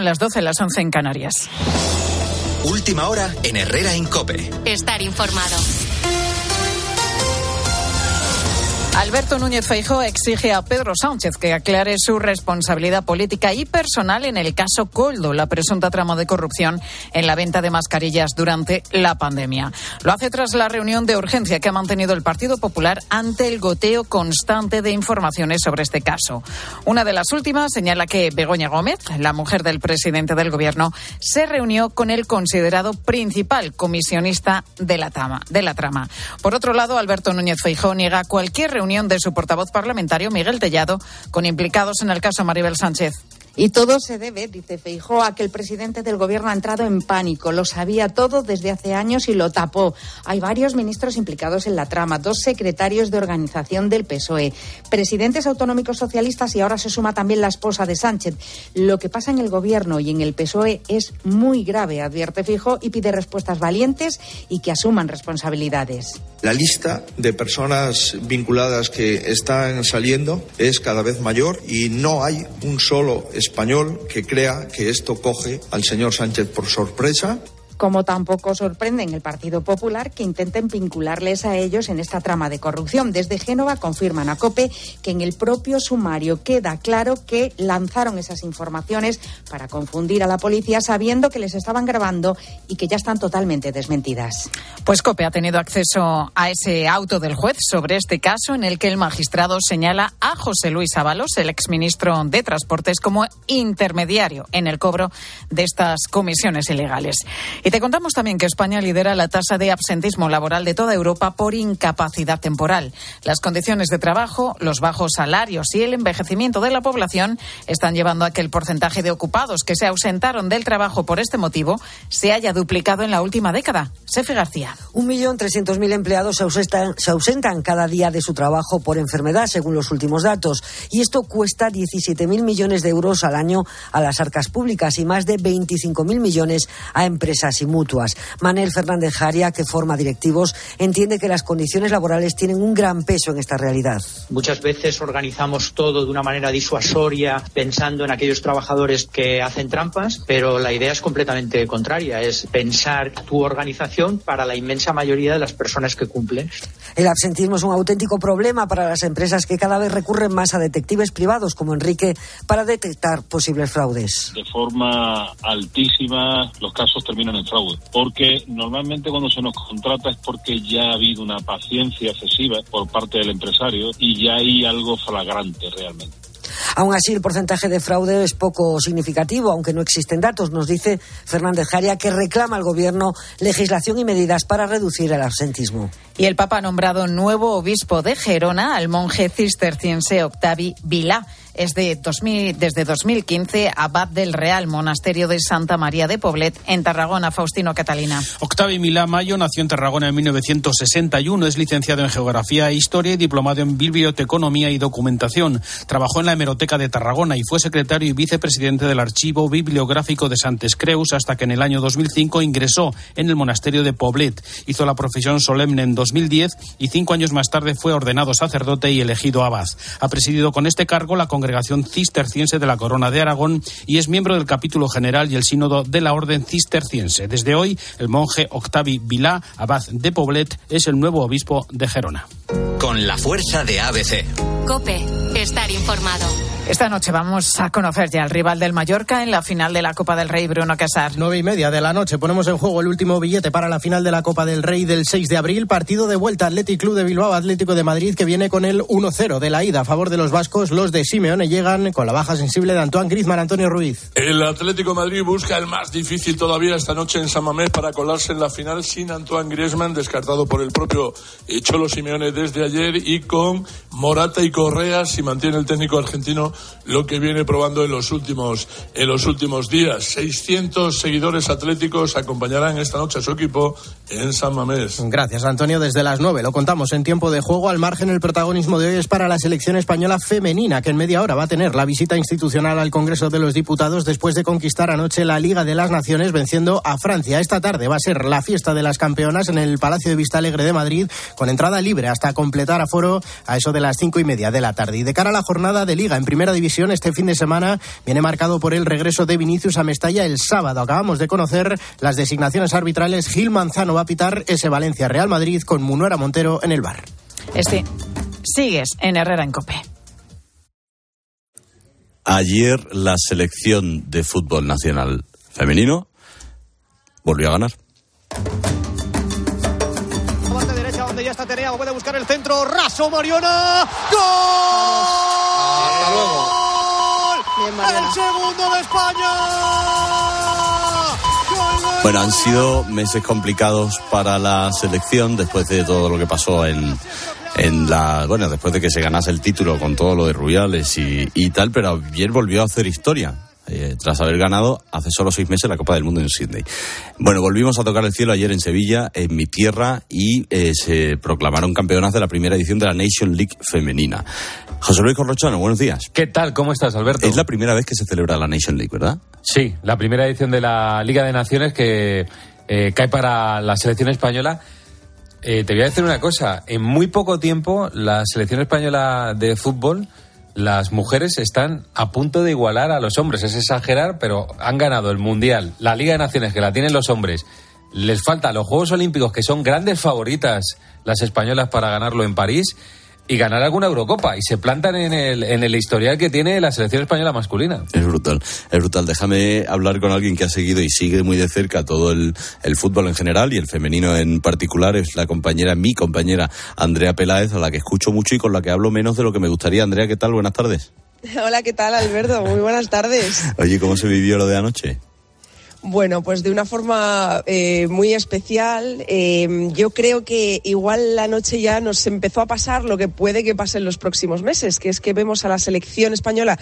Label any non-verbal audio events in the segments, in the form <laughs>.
Son las 12, las 11 en Canarias. Última hora en Herrera Incope. Estar informado. Alberto Núñez Feijóo exige a Pedro Sánchez que aclare su responsabilidad política y personal en el caso Coldo, la presunta trama de corrupción en la venta de mascarillas durante la pandemia. Lo hace tras la reunión de urgencia que ha mantenido el Partido Popular ante el goteo constante de informaciones sobre este caso. Una de las últimas señala que Begoña Gómez, la mujer del presidente del Gobierno, se reunió con el considerado principal comisionista de la, trama. Por otro lado, Alberto Núñez Feijóo niega cualquier reunión de su portavoz parlamentario, Miguel Tellado, con implicados en el caso Maribel Sánchez. Y todo se debe, dice Feijó, a que el presidente del gobierno ha entrado en pánico. Lo sabía todo desde hace años y lo tapó. Hay varios ministros implicados en la trama, dos secretarios de organización del PSOE, presidentes autonómicos socialistas y ahora se suma también la esposa de Sánchez. Lo que pasa en el gobierno y en el PSOE es muy grave, advierte Feijó, y pide respuestas valientes y que asuman responsabilidades. La lista de personas vinculadas que están saliendo es cada vez mayor y no hay un solo español que crea que esto coge al señor Sánchez por sorpresa como tampoco sorprende en el Partido Popular que intenten vincularles a ellos en esta trama de corrupción. Desde Génova confirman a COPE que en el propio sumario queda claro que lanzaron esas informaciones para confundir a la policía sabiendo que les estaban grabando y que ya están totalmente desmentidas. Pues COPE ha tenido acceso a ese auto del juez sobre este caso en el que el magistrado señala a José Luis Ábalos, el exministro de Transportes, como intermediario en el cobro de estas comisiones ilegales. Te contamos también que España lidera la tasa de absentismo laboral de toda Europa por incapacidad temporal. Las condiciones de trabajo, los bajos salarios y el envejecimiento de la población están llevando a que el porcentaje de ocupados que se ausentaron del trabajo por este motivo se haya duplicado en la última década. Sefe García. Un millón trescientos mil empleados se ausentan, se ausentan cada día de su trabajo por enfermedad, según los últimos datos. Y esto cuesta 17.000 millones de euros al año a las arcas públicas y más de 25.000 millones a empresas y mutuas. Manel Fernández Jaria, que forma directivos, entiende que las condiciones laborales tienen un gran peso en esta realidad. Muchas veces organizamos todo de una manera disuasoria, pensando en aquellos trabajadores que hacen trampas, pero la idea es completamente contraria, es pensar tu organización para la inmensa mayoría de las personas que cumplen. El absentismo es un auténtico problema para las empresas que cada vez recurren más a detectives privados como Enrique para detectar posibles fraudes. De forma altísima los casos terminan en fraude, porque normalmente cuando se nos contrata es porque ya ha habido una paciencia excesiva por parte del empresario y ya hay algo flagrante realmente. Aún así, el porcentaje de fraude es poco significativo, aunque no existen datos, nos dice Fernández Jaria, que reclama al Gobierno legislación y medidas para reducir el absentismo. Y el Papa ha nombrado nuevo obispo de Gerona al monje cisterciense Octavi Vilá es de 2000, desde 2015 abad del Real Monasterio de Santa María de Poblet en Tarragona. Faustino Catalina. Octavi Milá Mayo nació en Tarragona en 1961. Es licenciado en Geografía e Historia y diplomado en Biblioteconomía y Documentación. Trabajó en la Hemeroteca de Tarragona y fue secretario y vicepresidente del Archivo Bibliográfico de Santes Creus hasta que en el año 2005 ingresó en el Monasterio de Poblet. Hizo la profesión solemne en 2010 y cinco años más tarde fue ordenado sacerdote y elegido abad. Ha presidido con este cargo la Cisterciense de la Corona de Aragón y es miembro del capítulo general y el sínodo de la Orden Cisterciense. Desde hoy, el monje Octavi Vilá, abad de Poblet, es el nuevo obispo de Gerona. Con la fuerza de ABC. Cope, estar informado. Esta noche vamos a conocer ya al rival del Mallorca en la final de la Copa del Rey, Bruno Casar. Nueve y media de la noche ponemos en juego el último billete para la final de la Copa del Rey del 6 de abril. Partido de vuelta Athletic Club de Bilbao, Atlético de Madrid, que viene con el 1-0 de la ida a favor de los vascos. Los de Simeone llegan con la baja sensible de Antoine Griezmann, Antonio Ruiz. El Atlético de Madrid busca el más difícil todavía esta noche en San Mamés para colarse en la final sin Antoine Griezmann, descartado por el propio Cholo Simeone desde ayer, y con Morata y Correa, si mantiene el técnico argentino lo que viene probando en los últimos en los últimos días. 600 seguidores atléticos acompañarán esta noche a su equipo en San Mamés. Gracias, Antonio. Desde las 9 lo contamos en tiempo de juego. Al margen, el protagonismo de hoy es para la selección española femenina, que en media hora va a tener la visita institucional al Congreso de los Diputados después de conquistar anoche la Liga de las Naciones venciendo a Francia. Esta tarde va a ser la fiesta de las campeonas en el Palacio de Vista Alegre de Madrid, con entrada libre hasta completar aforo a eso de las cinco y media de la tarde. Y de cara a la jornada de Liga en primera primera división este fin de semana viene marcado por el regreso de Vinicius a Mestalla el sábado. Acabamos de conocer las designaciones arbitrales. Gil Manzano va a pitar ese Valencia Real Madrid con Munuera Montero en el bar. Este, sigues en Herrera en Cope. Ayer la selección de fútbol nacional femenino volvió a ganar. Parte derecha donde ya está Tenea, puede buscar el centro, raso Mariona. ¡Gol! Hasta luego. ¡El segundo de España! Bueno, han sido meses complicados para la selección después de todo lo que pasó en, en la bueno después de que se ganase el título con todo lo de Rubiales y, y tal pero ayer volvió a hacer historia eh, tras haber ganado hace solo seis meses la Copa del Mundo en Sydney. Bueno, volvimos a tocar el cielo ayer en Sevilla, en mi tierra, y eh, se proclamaron campeonas de la primera edición de la Nation League femenina. José Luis Corrochano, buenos días. ¿Qué tal? ¿Cómo estás, Alberto? Es la primera vez que se celebra la Nation League, ¿verdad? Sí, la primera edición de la Liga de Naciones que eh, cae para la selección española. Eh, te voy a decir una cosa, en muy poco tiempo la selección española de fútbol las mujeres están a punto de igualar a los hombres. Es exagerar, pero han ganado el Mundial, la Liga de Naciones, que la tienen los hombres. Les falta los Juegos Olímpicos, que son grandes favoritas las españolas para ganarlo en París, y ganar alguna Eurocopa. Y se plantan en el, en el historial que tiene la selección española masculina. Es brutal, es brutal. Déjame hablar con alguien que ha seguido y sigue muy de cerca todo el, el fútbol en general y el femenino en particular. Es la compañera, mi compañera Andrea Peláez, a la que escucho mucho y con la que hablo menos de lo que me gustaría. Andrea, ¿qué tal? Buenas tardes. <laughs> Hola, ¿qué tal, Alberto? Muy buenas tardes. Oye, ¿cómo se vivió lo de anoche? Bueno, pues de una forma eh, muy especial. Eh, yo creo que igual la noche ya nos empezó a pasar lo que puede que pase en los próximos meses, que es que vemos a la selección española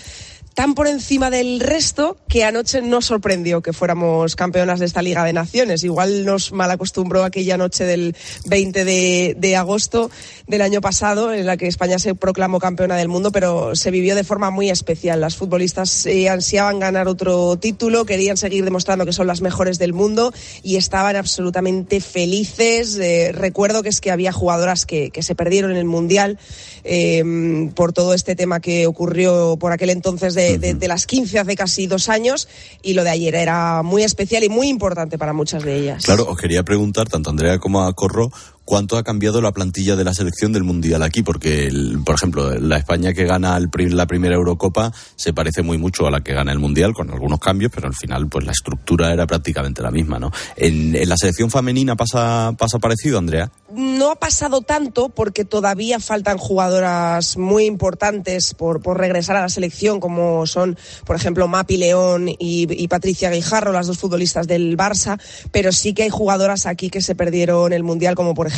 tan por encima del resto que anoche nos sorprendió que fuéramos campeonas de esta Liga de Naciones. Igual nos malacostumbró aquella noche del 20 de, agosto del año pasado, en la que España se proclamó campeona del mundo, pero se vivió de forma muy especial. Las futbolistas eh, ansiaban ganar otro título, querían seguir demostrando que son las mejores del mundo y estaban absolutamente felices. Eh, recuerdo que es que había jugadoras que, que se perdieron en el Mundial eh, por todo este tema que ocurrió por aquel entonces de de, de, las 15 hace casi dos años y lo de ayer era muy especial y muy importante para muchas de ellas. Claro, os quería preguntar, tanto a Andrea como a Corro, ¿cuánto ha cambiado la plantilla de la selección del Mundial aquí? Porque, por ejemplo, la España que gana el, la primera Eurocopa se parece muy mucho a la que gana el Mundial, con algunos cambios, pero al final pues la estructura era prácticamente la misma, ¿no? ¿En, en la selección femenina pasa, pasa parecido, Andrea? No ha pasado tanto porque todavía faltan jugadoras muy importantes por, por regresar a la selección, como son, por ejemplo, Mapi León y, y, Patricia Guijarro, las dos futbolistas del Barça, pero sí que hay jugadoras aquí que se perdieron el Mundial, como por ejemplo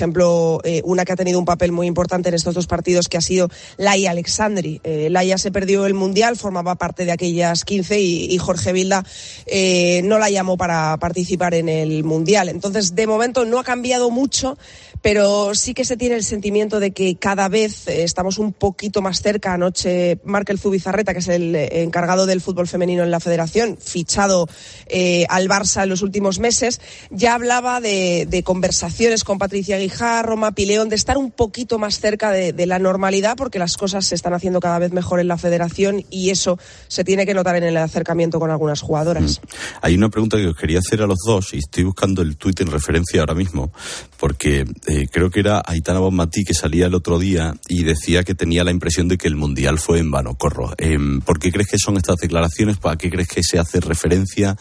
eh, una que ha tenido un papel muy importante en estos dos partidos, que ha sido Laia Alexandri. Eh, Laia se perdió el Mundial, formaba parte de aquellas 15 y, Jorge Vilda eh, no la llamó para participar en el Mundial. Entonces, de momento no ha cambiado mucho pero sí que se tiene el sentimiento de que cada vez estamos un poquito más cerca. Anoche Markel Zubizarreta, que es el encargado del fútbol femenino en la federación, fichado eh, al Barça en los últimos meses, ya hablaba de, de conversaciones con Patricia Guijarro, Mapi León, de estar un poquito más cerca de, la normalidad, porque las cosas se están haciendo cada vez mejor en la federación y eso se tiene que notar en el acercamiento con algunas jugadoras. Mm. Hay una pregunta que os quería hacer a los dos y estoy buscando el tuit en referencia ahora mismo, porque eh, creo que era Aitana Bonmatí que salía el otro día y decía que tenía la impresión de que el Mundial fue en vano. Corro. Eh, ¿Por qué crees que son estas declaraciones? ¿Para qué crees que se hace referencia?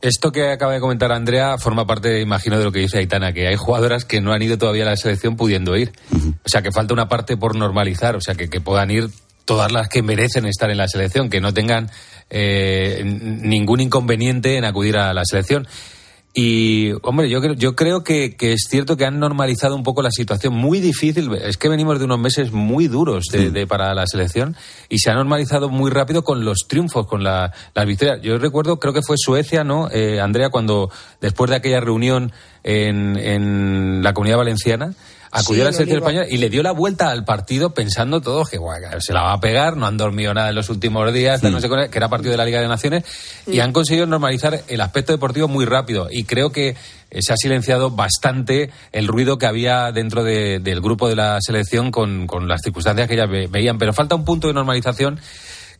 Esto que acaba de comentar Andrea forma parte, imagino, de lo que dice Aitana, que hay jugadoras que no han ido todavía a la selección pudiendo ir. Uh -huh. O sea, que falta una parte por normalizar, o sea, que, que puedan ir todas las que merecen estar en la selección, que no tengan eh, ningún inconveniente en acudir a la selección. Y, hombre, yo, creo, yo creo que, que, es cierto que han normalizado un poco la situación. Muy difícil. Es que venimos de unos meses muy duros de, de, para la selección y se ha normalizado muy rápido con los triunfos, con la, las victorias. Yo recuerdo, creo que fue Suecia, ¿no? Eh, Andrea, cuando después de aquella reunión en, en la comunidad valenciana, acudió sí, a la selección española y le dio la vuelta al partido pensando todos que bueno, se la va a pegar, no han dormido nada en los últimos días, mm. no sé, que era partido de la Liga de Naciones, mm. y han conseguido normalizar el aspecto deportivo muy rápido. Y creo que se ha silenciado bastante el ruido que había dentro de, del grupo de la selección con, con las circunstancias que ya ve, veían. Pero falta un punto de normalización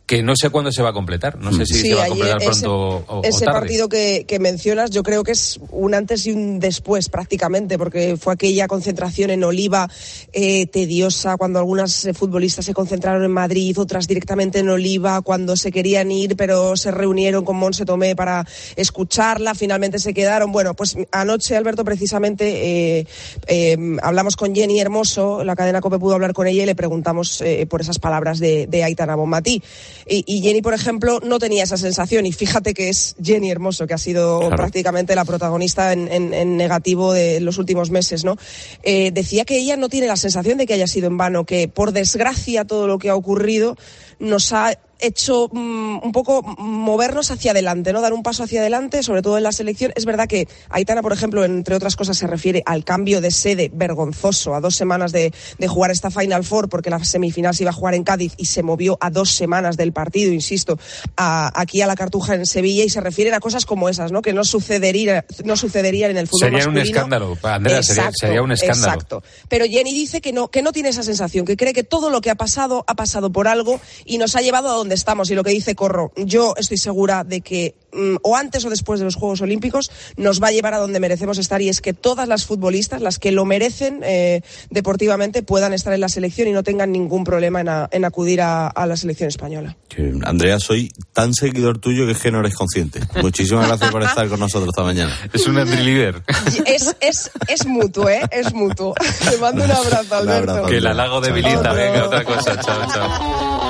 que no sé cuándo se va a completar. No sé si Sí, se va a completar ese- pronto o, o Ese tarde. partido que, que mencionas, yo creo que es un antes y un después prácticamente, porque fue aquella concentración en Oliva eh, tediosa, cuando algunas eh, futbolistas se concentraron en Madrid, otras directamente en Oliva, cuando se querían ir, pero se reunieron con Monse Tomé para escucharla, finalmente se quedaron. Bueno, pues anoche, Alberto, precisamente eh, eh, hablamos con Jenny Hermoso, la cadena COPE pudo hablar con ella y le preguntamos por esas palabras de, de Aitana Bonmatí. Y, y Jenny, por ejemplo, no tenía esa sensación. Y fíjate que es Jenny Hermoso, que ha sido Claro. prácticamente la protagonista en, en- en negativo de los últimos meses, ¿no? Eh, decía que ella no tiene la sensación de que haya sido en vano, que por desgracia todo lo que ha ocurrido nos ha hecho mm, un poco movernos hacia adelante, ¿no? Dar un paso hacia adelante, sobre todo en la selección. Es verdad que Aitana, por ejemplo, entre otras cosas, se refiere al cambio de sede vergonzoso a dos semanas de, de jugar esta Final Four, porque la semifinal se iba a jugar en Cádiz y se movió a dos semanas del partido, insisto, a- aquí a la Cartuja en Sevilla, y se refieren a cosas como esas, ¿no? Que no sucedería, no sucederían en el fútbol Sería un escándalo, Andrea, sería, sería un escándalo. Exacto. Pero Jenny dice que no, que no tiene esa sensación, que cree que todo lo que ha pasado ha pasado por algo y nos ha llevado a donde estamos. Y lo que dice Corro, yo estoy segura de que mm, o antes o después de los Juegos Olímpicos nos va a llevar a donde merecemos estar y es que todas las futbolistas, las que lo merecen eh, deportivamente, puedan estar en la selección y no tengan ningún problema en, a- en acudir a, a la selección española. Que, Andrea, soy tan seguidor tuyo que es que no eres consciente. Muchísimas gracias por estar con nosotros esta mañana. Es un líder. Es, es, es mutuo, ¿eh? Es mutuo. Te mando un abrazo, Alberto. Que el halago debilita, venga, otra cosa. Chao, chao.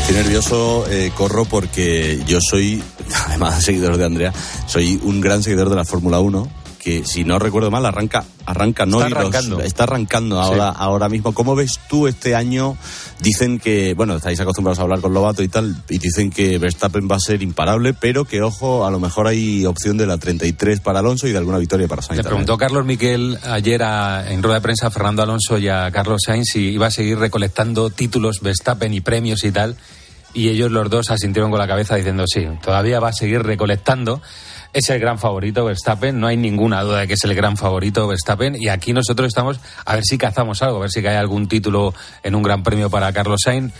Estoy nervioso, eh, corro porque yo soy, <laughs> además de seguidor de Andrea, soy un gran seguidor de la Fórmula 1 que si no recuerdo mal arranca arranca no Está arrancando. está arrancando ahora ahora mismo cómo ves tú este año dicen que bueno estáis acostumbrados a hablar con Lobato y tal y dicen que Verstappen va a ser imparable pero que ojo a lo mejor hay opción de la 33 para Alonso y de alguna victoria para Sainz Le también. preguntó Carlos Miquel ayer a- en rueda de prensa a Fernando Alonso y a Carlos Sainz si iba a seguir recolectando títulos Verstappen y premios y tal. Y ellos los dos asintieron con la cabeza diciendo sí, todavía va a seguir recolectando. Es el gran favorito Verstappen, no hay ninguna duda de que es el gran favorito Verstappen. Y aquí nosotros estamos a ver si cazamos algo, a ver si cae algún título en un gran premio para Carlos Sainz.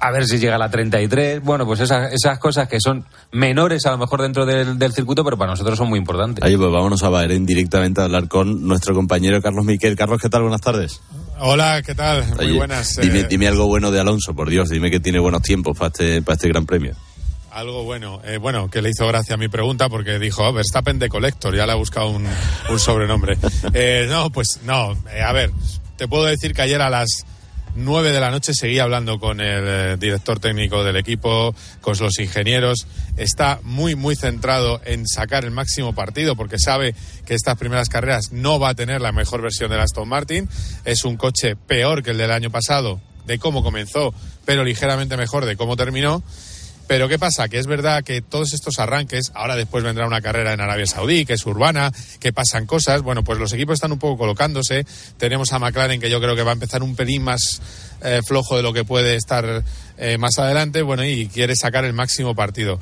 A ver si llega a la 33. Bueno, pues esas, esas cosas que son menores a lo mejor dentro del, del circuito, pero para nosotros son muy importantes. Oye, pues vámonos a Bahrein directamente a hablar con nuestro compañero Carlos Miquel. Carlos, ¿qué tal? Buenas tardes. Hola, ¿qué tal? Muy Oye, buenas. Dime, eh, dime algo bueno de Alonso, por Dios, dime que tiene buenos tiempos para este, para este gran premio. Algo bueno. Eh, bueno, que le hizo gracia a mi pregunta porque dijo "Oh, Verstappen de Collector. Ya le ha buscado un, un sobrenombre. <laughs> Eh, no, pues no. eh, a ver, te puedo decir que ayer a las 9 de la noche seguía hablando con el eh, director técnico del equipo, con los ingenieros. Está muy, muy centrado en sacar el máximo partido porque sabe que estas primeras carreras no va a tener la mejor versión del Aston Martin. Es un coche peor que el del año pasado, de cómo comenzó, pero ligeramente mejor de cómo terminó. Pero ¿qué pasa? Que es verdad que todos estos arranques, ahora después vendrá una carrera en Arabia Saudí, que es urbana, que pasan cosas, bueno, pues los equipos están un poco colocándose. Tenemos a McLaren que yo creo que va a empezar un pelín más eh, flojo de lo que puede estar eh, más adelante, bueno, y quiere sacar el máximo partido.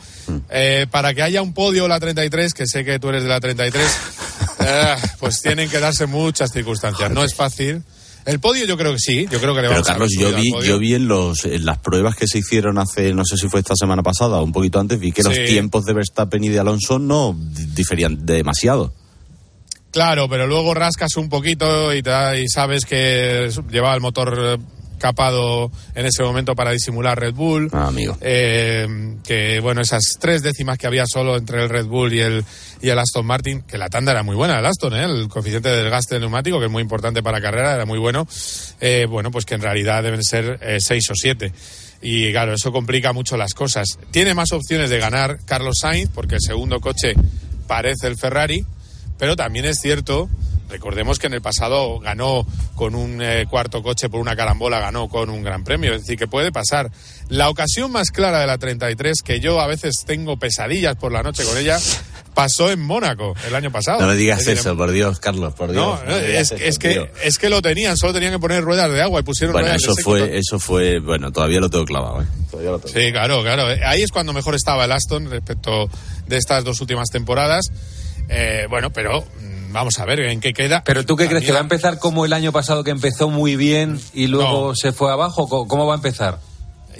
Eh, para que haya un podio la 33, que sé que tú eres de la 33, <laughs> eh, pues tienen que darse muchas circunstancias. No es fácil. El podio yo creo que sí, yo creo que le Pero Carlos, yo vi, yo vi en, los, en las pruebas que se hicieron hace, no sé si fue esta semana pasada o un poquito antes, vi que los tiempos de Verstappen y de Alonso no di- diferían demasiado. Claro, pero luego rascas un poquito y, te y sabes que llevaba el motor eh, capado en ese momento para disimular Red Bull. Ah, amigo. Eh, que bueno, esas tres décimas que había solo entre el Red Bull y el, y el Aston Martin, que la tanda era muy buena, el Aston, ¿eh? el coeficiente de desgaste del neumático, que es muy importante para carrera, era muy bueno. Eh, bueno, pues que en realidad deben ser eh, seis o siete. Y claro, eso complica mucho las cosas. Tiene más opciones de ganar Carlos Sainz, porque el segundo coche parece el Ferrari, pero también es cierto, recordemos que en el pasado ganó con un eh, cuarto coche por una carambola, ganó con un gran premio, es decir, que puede pasar. La ocasión más clara de la 33, que yo a veces tengo pesadillas por la noche con ella, pasó en Mónaco el año pasado. No me digas Es eso, por Dios, Carlos, por Dios. No, no me digas es, eso, es que, tío. es que lo tenían, solo tenían que poner ruedas de agua y pusieron Bueno, ruedas eso de fue, eso fue, bueno, todavía lo tengo clavado, ¿eh? Todavía lo tengo. Sí, claro, claro. Eh, Ahí es cuando mejor estaba el Aston respecto de estas dos últimas temporadas. Eh, bueno, pero mm, vamos a ver en qué queda. Pero tú qué crees que va a empezar como el año pasado que empezó muy bien y luego se fue abajo. ¿Cómo- ¿Cómo va a empezar?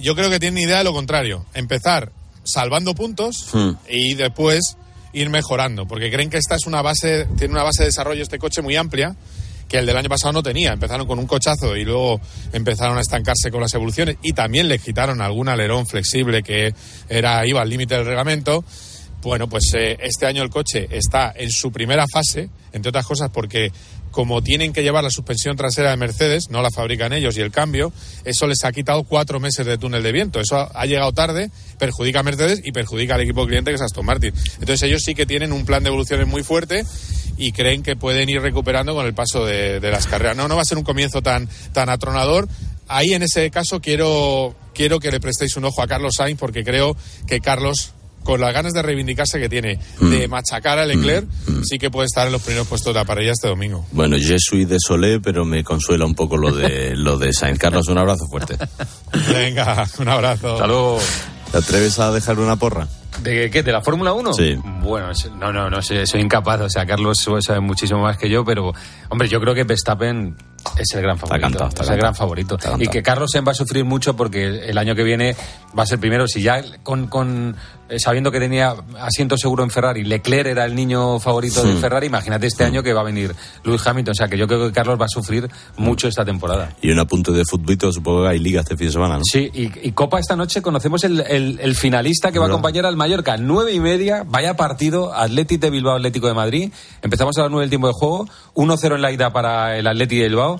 Yo creo que tienen idea de lo contrario. Empezar salvando puntos Hmm. y después ir mejorando, porque creen que esta es una base, tiene una base de desarrollo este coche muy amplia que el del año pasado no tenía. Empezaron con un cochazo y luego empezaron a estancarse con las evoluciones y también le quitaron algún alerón flexible que era iba al límite del reglamento. Bueno, pues eh, este año el coche está en su primera fase, entre otras cosas porque como tienen que llevar la suspensión trasera de Mercedes, no la fabrican ellos y el cambio, eso les ha quitado cuatro meses de túnel de viento. Eso ha, llegado tarde, perjudica a Mercedes y perjudica al equipo cliente que es Aston Martin. Entonces ellos sí que tienen un plan de evoluciones muy fuerte y creen que pueden ir recuperando con el paso de, de las carreras. No, no va a ser un comienzo tan, tan atronador. Ahí en ese caso quiero, quiero que le prestéis un ojo a Carlos Sainz porque creo que Carlos con las ganas de reivindicarse que tiene, de machacar a Leclerc, sí que puede estar en los primeros puestos de la parrilla este domingo. Bueno, je suis désolé, pero me consuela un poco lo de <laughs> lo de Sainz. Carlos, un abrazo fuerte. Venga, un abrazo. Hasta luego. ¿Te atreves a dejar una porra? ¿De qué? ¿De la Fórmula 1? Sí. Bueno, no, no, no sé, soy incapaz. O sea, Carlos sabe muchísimo más que yo, pero, hombre, yo creo que Verstappen es el gran favorito. cantado, está es el gran favorito. Y que Carlsen va a sufrir mucho porque el año que viene va a ser primero. Si ya con, con eh, sabiendo que tenía asiento seguro en Ferrari, Leclerc era el niño favorito de. Ferrari, imagínate este año que va a venir Lewis Hamilton. O sea, que yo creo que Carlos va a sufrir mucho esta temporada. Y un apunte de futbolito, supongo que hay liga este fin de semana, ¿no? Sí, y, y Copa esta noche conocemos el, el- el finalista que va a acompañar al Mallorca. Nueve y media, vaya partido, Atleti de Bilbao, Atlético de Madrid. Empezamos a las nueve el tiempo de juego, 1-0 en la ida para el Atleti de Bilbao.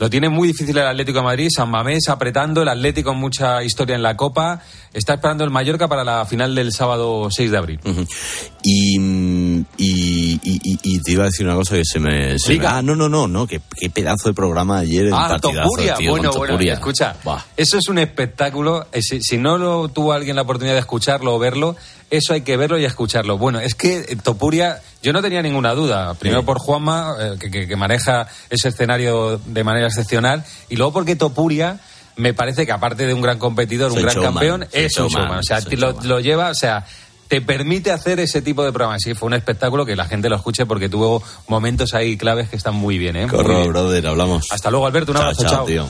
Lo tiene muy difícil el Atlético de Madrid, San Mamés apretando, el Atlético con mucha historia en la Copa. Está esperando el Mallorca para la final del sábado 6 de abril. Mm, y, y- y- y te iba a decir una cosa que se me... se me- Diga. ah, no, no, no, no, qué, qué pedazo de programa ayer en Ah, Topuria. bueno, bueno, escucha. Eso es un espectáculo. Eh, Si, si no lo tuvo alguien la oportunidad de escucharlo o verlo, eso hay que verlo y escucharlo. Bueno, es que Topuria, yo no tenía ninguna duda. Primero Sí. por Juanma, eh, que, que- que maneja ese escenario de manera excepcional, y luego porque Topuria me parece que aparte de un gran competidor, un gran showman, campeón, es un showman. O sea, lo, showman. lo lleva, o sea, te permite hacer ese tipo de programas. Sí, fue un espectáculo que la gente lo escuche porque tuvo momentos ahí claves que están muy bien, ¿eh? Corro, brother, hablamos. Hasta luego, Alberto. Un Chao, abrazo. chao, chao. tío.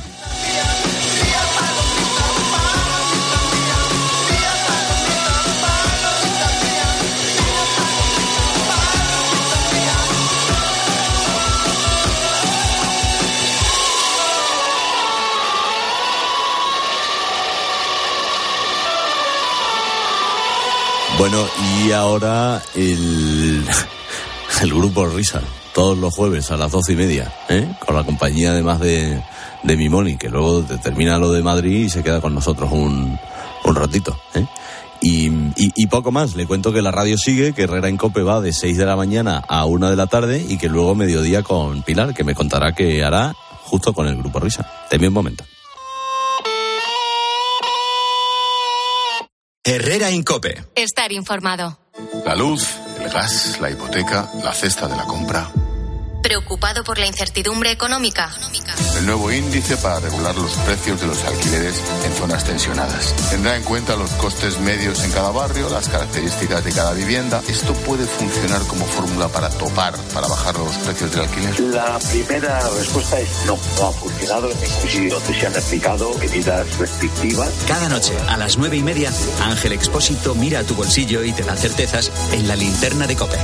Bueno, y ahora el, <laughs> el grupo Risa, todos los jueves a las doce y media, ¿eh? con la compañía además de, de Mimoni, que luego te- termina lo de Madrid y se queda con nosotros un, un ratito. ¿eh? Y, y- y poco más, le cuento que la radio sigue, que Herrera en Cope va de 6 de la mañana a 1 de la tarde y que luego mediodía con Pilar, que me contará qué hará justo con el grupo Risa. Deme un momento. Herrera Incope. Estar informado. La luz, el gas, la hipoteca, la cesta de la compra. ¿Preocupado por la incertidumbre económica? El nuevo índice para regular los precios de los alquileres en zonas tensionadas. Tendrá en cuenta los costes medios en cada barrio, las características de cada vivienda. Esto puede funcionar como fórmula para topar, para bajar los precios del alquiler. La primera respuesta es no, no ha funcionado donde se han aplicado medidas restrictivas. Cada noche, a las nueve y media, Ángel Expósito mira a tu bolsillo y te da certezas en la linterna de Cope.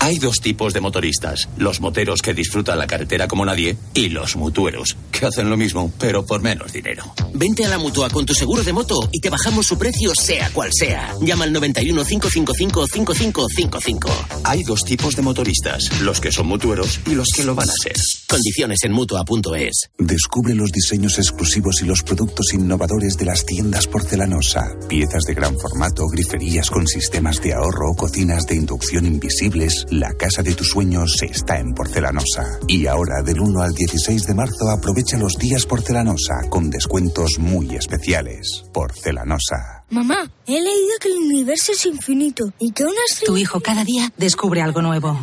Hay dos tipos de motoristas, los moteros que disfrutan la carretera como nadie y los mutueros, que hacen lo mismo, pero por menos dinero. Vente a la mutua con tu seguro de moto y te bajamos su precio, sea cual sea. Llama al 91 555 5555. Hay dos tipos de motoristas, los que son mutueros y los que lo van a ser. Condiciones en mutua.es. Descubre los diseños exclusivos y los productos innovadores de las tiendas porcelanosa. Piezas de gran formato, griferías con sistemas de ahorro, cocinas de inducción invisibles. La casa de tus sueños está en porcelanosa. Y ahora, del 1 al 16 de marzo, aprovecha los días porcelanosa con descuentos muy especiales. Porcelanosa. Mamá, he leído que el universo es infinito y que una Tu hijo cada día descubre algo nuevo.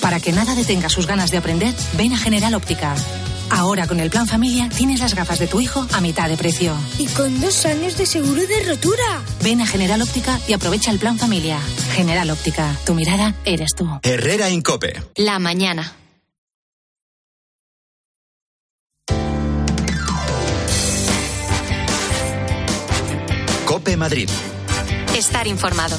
Para que nada detenga sus ganas de aprender, ven a General Óptica. Ahora con el plan familia tienes las gafas de tu hijo a mitad de precio. Y con dos años de seguro de rotura. Ven a General Óptica y aprovecha el plan familia. General Óptica, tu mirada eres tú. Herrera Incope. La mañana. Cope Madrid. Estar informado.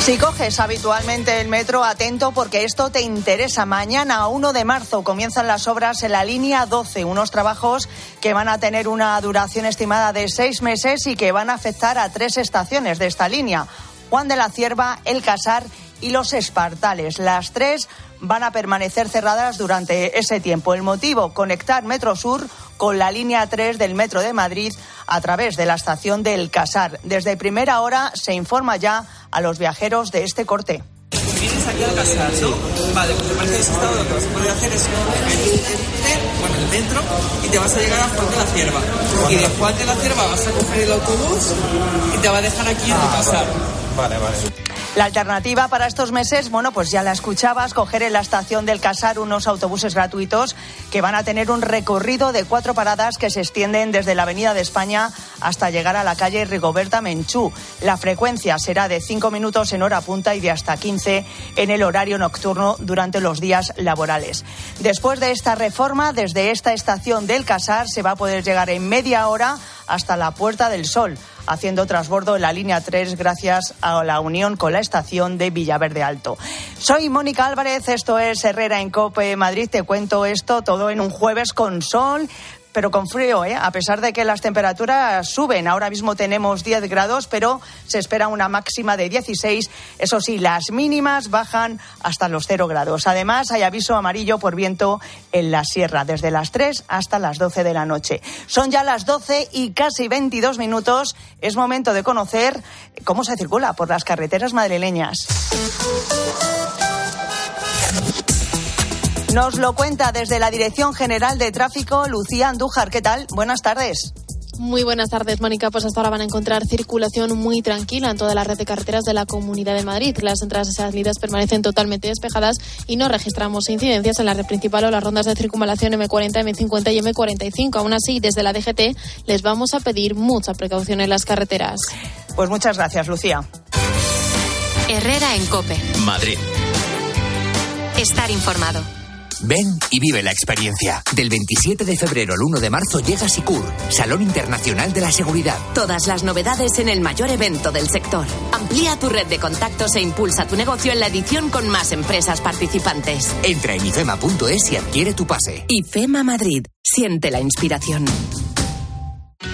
Si coges habitualmente el metro, atento porque esto te interesa. Mañana, 1 de marzo, comienzan las obras en la línea 12, unos trabajos que van a tener una duración estimada de seis meses y que van a afectar a tres estaciones de esta línea. Juan de la Cierva, El Casar y Los Espartales. Las tres van a permanecer cerradas durante ese tiempo. El motivo, conectar Metro Sur con la línea 3 del Metro de Madrid a través de la estación del Casar. Desde primera hora se informa ya a los viajeros de este corte. Vienes aquí al Casar, ¿no? Vale, pues te parece estado lo que vas a poder hacer es bueno, el centro y te vas a llegar a Juan de la Cierva. Y de Juan de la Cierva vas a coger el autobús y te va a dejar aquí en tu Casar. Vale, vale. La alternativa para estos meses, bueno, pues ya la escuchabas, coger en la estación del Casar unos autobuses gratuitos que van a tener un recorrido de cuatro paradas que se extienden desde la Avenida de España hasta llegar a la calle Rigoberta Menchú. La frecuencia será de cinco minutos en hora punta y de hasta 15 en el horario nocturno durante los días laborales. Después de esta reforma, desde esta estación del Casar se va a poder llegar en media hora hasta la Puerta del Sol haciendo transbordo en la línea 3 gracias a la unión con la estación de Villaverde Alto. Soy Mónica Álvarez, esto es Herrera en Cope Madrid. Te cuento esto todo en un jueves con sol pero con frío, ¿eh? a pesar de que las temperaturas suben. Ahora mismo tenemos 10 grados, pero se espera una máxima de 16. Eso sí, las mínimas bajan hasta los 0 grados. Además, hay aviso amarillo por viento en la sierra, desde las 3 hasta las 12 de la noche. Son ya las 12 y casi 22 minutos. Es momento de conocer cómo se circula por las carreteras madrileñas. Nos lo cuenta desde la Dirección General de Tráfico Lucía Andújar. ¿Qué tal? Buenas tardes. Muy buenas tardes, Mónica. Pues hasta ahora van a encontrar circulación muy tranquila en toda la red de carreteras de la Comunidad de Madrid. Las entradas y salidas permanecen totalmente despejadas y no registramos incidencias en la red principal o las rondas de circunvalación M40, M50 y M45. Aún así, desde la DGT les vamos a pedir mucha precaución en las carreteras. Pues muchas gracias, Lucía. Herrera en Cope. Madrid. Estar informado. Ven y vive la experiencia. Del 27 de febrero al 1 de marzo llega Sicur, Salón Internacional de la Seguridad. Todas las novedades en el mayor evento del sector. Amplía tu red de contactos e impulsa tu negocio en la edición con más empresas participantes. Entra en ifema.es y adquiere tu pase. IFEMA Madrid. Siente la inspiración.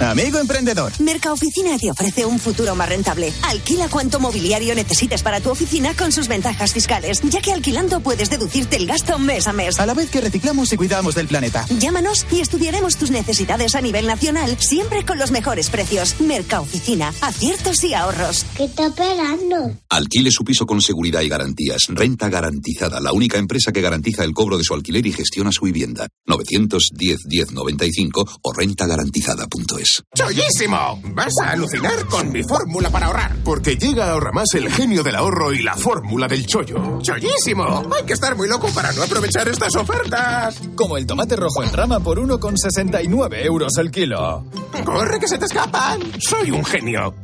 Amigo emprendedor. Mercaoficina te ofrece un futuro más rentable. Alquila cuanto mobiliario necesites para tu oficina con sus ventajas fiscales, ya que alquilando puedes deducirte el gasto mes a mes. A la vez que reciclamos y cuidamos del planeta. Llámanos y estudiaremos tus necesidades a nivel nacional, siempre con los mejores precios. Mercaoficina, aciertos y ahorros. ¿Qué está esperando? Alquile su piso con seguridad y garantías. Renta garantizada, la única empresa que garantiza el cobro de su alquiler y gestiona su vivienda. 910 1095 o rentagarantizada.es. ¡Chollísimo! Vas a alucinar con mi fórmula para ahorrar. Porque llega a Ahorra Más el genio del ahorro y la fórmula del chollo. ¡Chollísimo! Hay que estar muy loco para no aprovechar estas ofertas. Como el tomate rojo en rama por 1,69 euros el kilo. ¡Corre que se te escapan! ¡Soy un genio!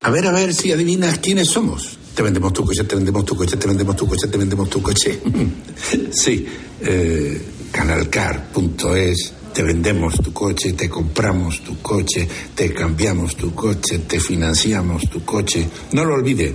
A ver, a ver si adivinas quiénes somos. Te vendemos tu coche, te vendemos tu coche, te vendemos tu coche, te vendemos tu coche. <laughs> sí, eh, canalcar.es te vendemos tu coche, te compramos tu coche, te cambiamos tu coche, te financiamos tu coche. No lo olvide,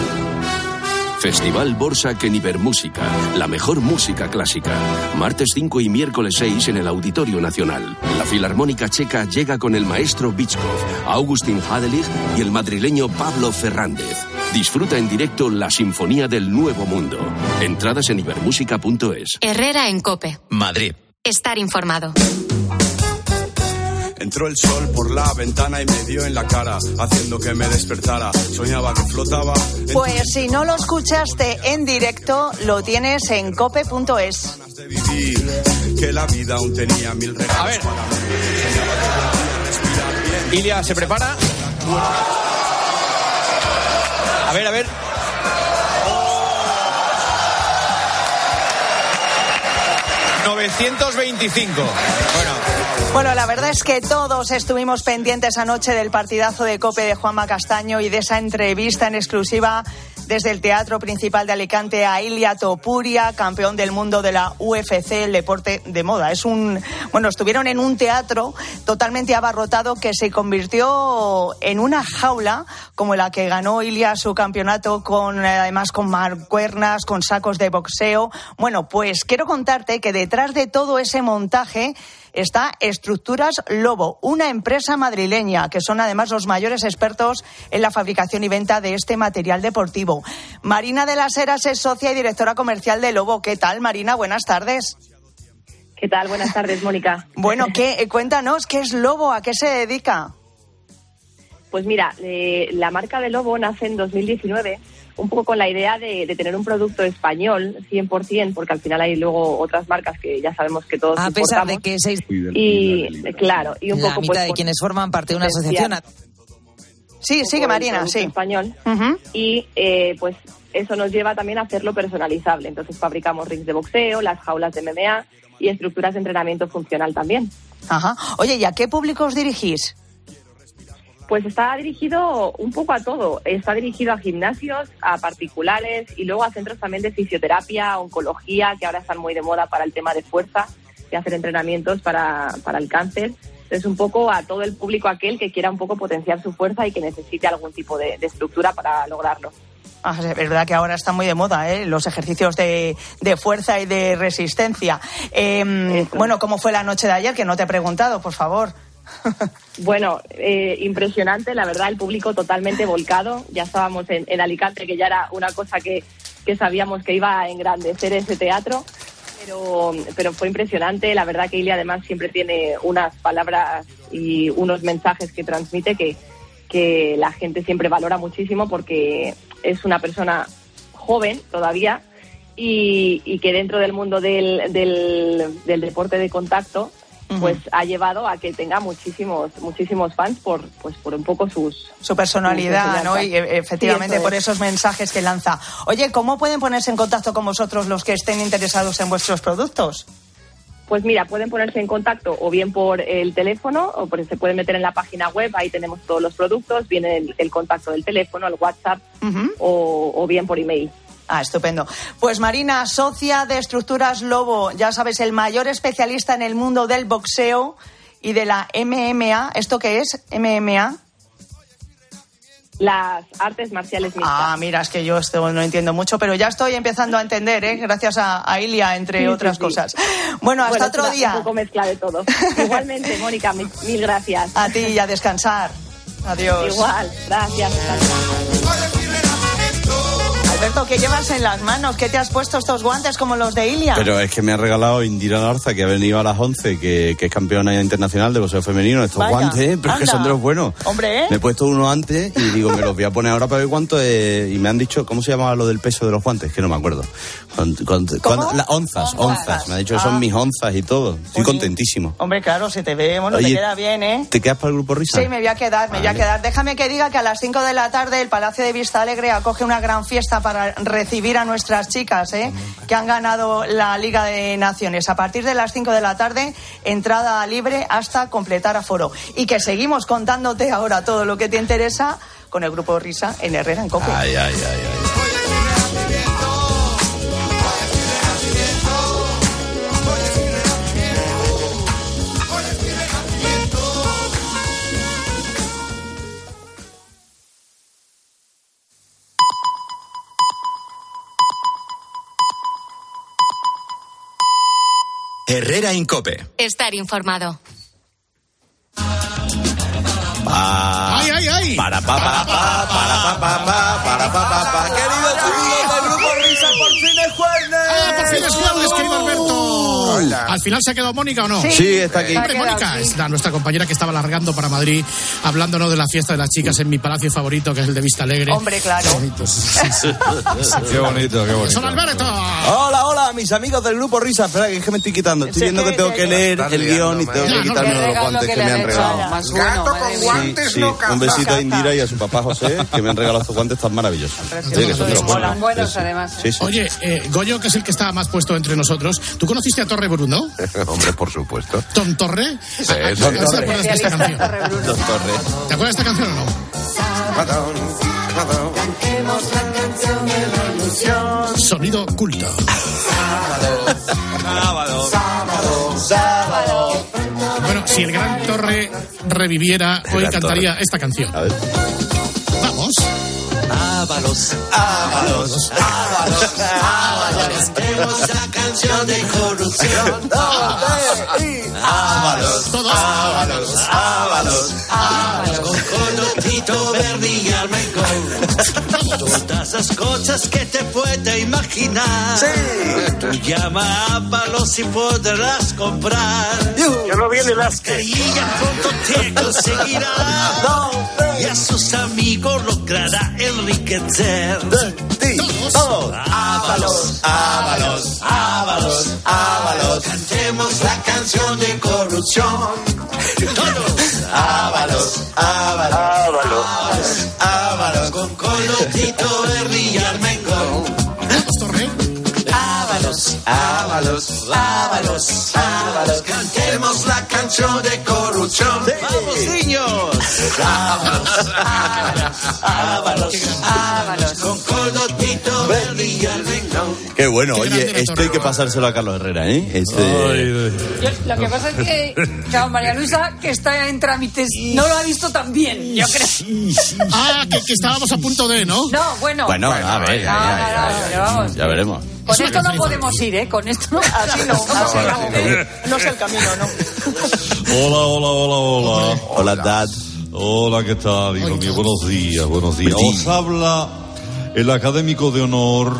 Festival Borsa Música, la mejor música clásica. Martes 5 y miércoles 6 en el Auditorio Nacional. La Filarmónica Checa llega con el maestro Bichkov, Augustin Hadelig y el madrileño Pablo Fernández. Disfruta en directo la Sinfonía del Nuevo Mundo. Entradas en ibermúsica.es. Herrera en Cope. Madrid. Estar informado. Entró el sol por la ventana y me dio en la cara, haciendo que me despertara. Soñaba que flotaba. Pues si no lo escuchaste en directo, lo tienes en cope.es. Que la vida aún tenía mil regalos A ver. Ilia se prepara. A ver, a ver. ...925. Bueno, la verdad es que todos estuvimos pendientes anoche del partidazo de Cope de Juanma Castaño y de esa entrevista en exclusiva desde el Teatro Principal de Alicante a Ilia Topuria, campeón del mundo de la UFC, el deporte de moda. Es un, bueno, estuvieron en un teatro totalmente abarrotado que se convirtió en una jaula como la que ganó Ilia su campeonato con, además con marcuernas, con sacos de boxeo. Bueno, pues quiero contarte que detrás de todo ese montaje está Estructuras Lobo, una empresa madrileña que son además los mayores expertos en la fabricación y venta de este material deportivo. Marina de las Heras es socia y directora comercial de Lobo. ¿Qué tal, Marina? Buenas tardes. ¿Qué tal? Buenas tardes, Mónica. Bueno, ¿qué, eh, cuéntanos, ¿qué es Lobo? ¿A qué se dedica? Pues mira, eh, la marca de Lobo nace en 2019 un poco con la idea de, de tener un producto español 100%, porque al final hay luego otras marcas que ya sabemos que todos A pesar de importamos. que seis Y claro, y un la poco mitad pues, de quienes forman parte de una asociación. Sí, sigue Marina, sí. español. Y eh, pues eso nos lleva también a hacerlo personalizable. Entonces fabricamos rings de boxeo, las jaulas de MMA y estructuras de entrenamiento funcional también. Ajá. Oye, ¿y a qué público os dirigís? Pues está dirigido un poco a todo. Está dirigido a gimnasios, a particulares y luego a centros también de fisioterapia, oncología, que ahora están muy de moda para el tema de fuerza y hacer entrenamientos para, para el cáncer. Entonces, un poco a todo el público aquel que quiera un poco potenciar su fuerza y que necesite algún tipo de, de estructura para lograrlo. Ah, es verdad que ahora está muy de moda ¿eh? los ejercicios de, de fuerza y de resistencia. Eh, bueno, ¿cómo fue la noche de ayer? Que no te he preguntado, por favor. <laughs> Bueno, eh, impresionante, la verdad, el público totalmente volcado. Ya estábamos en, en Alicante, que ya era una cosa que, que sabíamos que iba a engrandecer ese teatro. Pero, pero fue impresionante. La verdad que Ilia además siempre tiene unas palabras y unos mensajes que transmite que, que la gente siempre valora muchísimo porque es una persona joven todavía y, y que dentro del mundo del, del, del deporte de contacto pues ha llevado a que tenga muchísimos muchísimos fans por pues por un poco sus Su personalidad, sus ¿no? Y e- efectivamente Sí, por es. esos mensajes que lanza. Oye, ¿cómo pueden ponerse en contacto con vosotros los que estén interesados en vuestros productos? Pues mira, pueden ponerse en contacto o bien por el teléfono o por, se pueden meter en la página web, ahí tenemos todos los productos, viene el, el contacto del teléfono, el WhatsApp o, o bien por email. Ah, estupendo. Pues Marina, socia de Estructuras Lobo, ya sabes, el mayor especialista en el mundo del boxeo y de la MMA. ¿Esto qué es? MMA. Las artes marciales mixtas. Ah, mira, es que yo esto no entiendo mucho, pero ya estoy empezando a entender, ¿eh? gracias a, a Ilia, entre Sí, otras sí. cosas. Bueno, hasta Bueno, otro día. Un poco mezcla de todo. Igualmente, <laughs> Mónica, mil, mil gracias. A ti y a descansar. Adiós. Igual, gracias. Alberto, ¿qué llevas en las manos? ¿Qué te has puesto estos guantes como los de Ilia? Pero es que me ha regalado Indira Narza, que ha venido a las 11, que, que es campeona internacional de boxeo femenino. Estos Vaya, guantes, <laughs> pero es que son de los buenos. Hombre, ¿eh? Me he puesto uno antes y digo, me los voy a poner ahora para ver cuánto es. Y me han dicho, ¿cómo se llamaba lo del peso de los guantes? Que no me acuerdo. Las onzas, onzas. Me ha dicho que son Ah. mis onzas y todo. Estoy contentísimo. Hombre, claro, se te ve, bueno, Oye, te queda bien, ¿eh? ¿Te quedas para el grupo Risa? Sí, me voy a quedar, me voy a quedar. Déjame que diga que a las 5 de la tarde el Palacio de Vista Alegre acoge una gran fiesta para para recibir a nuestras chicas ¿eh? que han ganado la Liga de Naciones. A partir de las 5 de la tarde, entrada libre hasta completar aforo. Y que seguimos contándote ahora todo lo que te interesa con el grupo Risa en Herrera en Cope. Ay, ay, ay, ay. Herrera Incope. Estar informado. Pa- ¡Ay, ay, ay! Para pa pa pa para pa pa pa para pa pa pa. Queridos amigos del grupo Risa, por fin es jueves. ¡Ah, por fin es jueves, querido Alberto! ¿Al final se ha quedado Mónica o no? Sí, Sí, está aquí. Hombre, Mónica sí. es la, nuestra compañera que estaba largando para Madrid, hablándonos de la fiesta de las chicas en mi palacio favorito, que es el de Vista Alegre. Hombre, claro. Qué bonito, sí, sí, sí. <laughs> Qué bonito, qué bonito. ¡Son Alberto! Hola, hola, mis amigos del grupo Risa. Espera, que es que me estoy quitando. Estoy viendo que tengo que leer el guion y tengo que quitarme los guantes que me han regalado. Gato con guantes no. Un besito a Indira y a su papá José, que me han regalado estos guantes tan maravillosos. Sí, que son de los buenos. además. Sí. Oye, eh, Goyo, que es el que está más puesto entre nosotros, ¿tú conociste a Torre Bruno? <laughs> Hombre, por supuesto. ¿Ton Torre? Sí, ¿A- a- sí. ¿a- ¿Te acuerdas de esta canción? Doctor, ¿Te acuerdas de esta canción o no? Sonido culto. Sábado, sábado. Bueno, si el gran Torre reviviera, hoy cantaría esta canción. Vamos. Ábalos, Ábalos, Ábalos, Ábalos. Tenemos la canción de corrupción. Ábalos, Ábalos, Ábalos, Ábalos. Con Colotito, Verde y Armengol. Todas las cosas que te puedes imaginar. Tú llama a Ábalos y podrás comprar. Ya no viene Las carillas pronto te conseguirá. Y a sus amigos logrará enriquecer. Todos. Ábalos, Ábalos, Ábalos, Ábalos. Cantemos la canción de corrupción. Todos. Ábalos, Ábalos, Ábalos, Ábalos. Con Colotito, Verde y Armengol. Ábalos, Ábalos, Ábalos, Ábalos. Cantemos la canción de corrupción. ¡Vamos, niños! Ábalos, Ábalos, Ábalos. Con Colotito, Verde y. Qué bueno, oye, esto hay que pasárselo a Carlos Herrera, ¿eh? Este... Yo- lo que pasa es que, <laughs> claro, María Luisa, que está en trámites, no lo ha visto tan bien, yo creo. Ah, que, que estábamos a punto de, ¿no? No, bueno. Bueno, a ver, ya, No, ya, no, ya, no, pero vamos. ya veremos. Con esto no podemos ir, ¿eh? Con esto no. Así no, <laughs> así no. No es el camino, ¿no? Hola, hola, hola, hola. Hola, Dad. Hola, ¿qué tal, hijo mío? Buenos días, buenos días. Os habla el académico de honor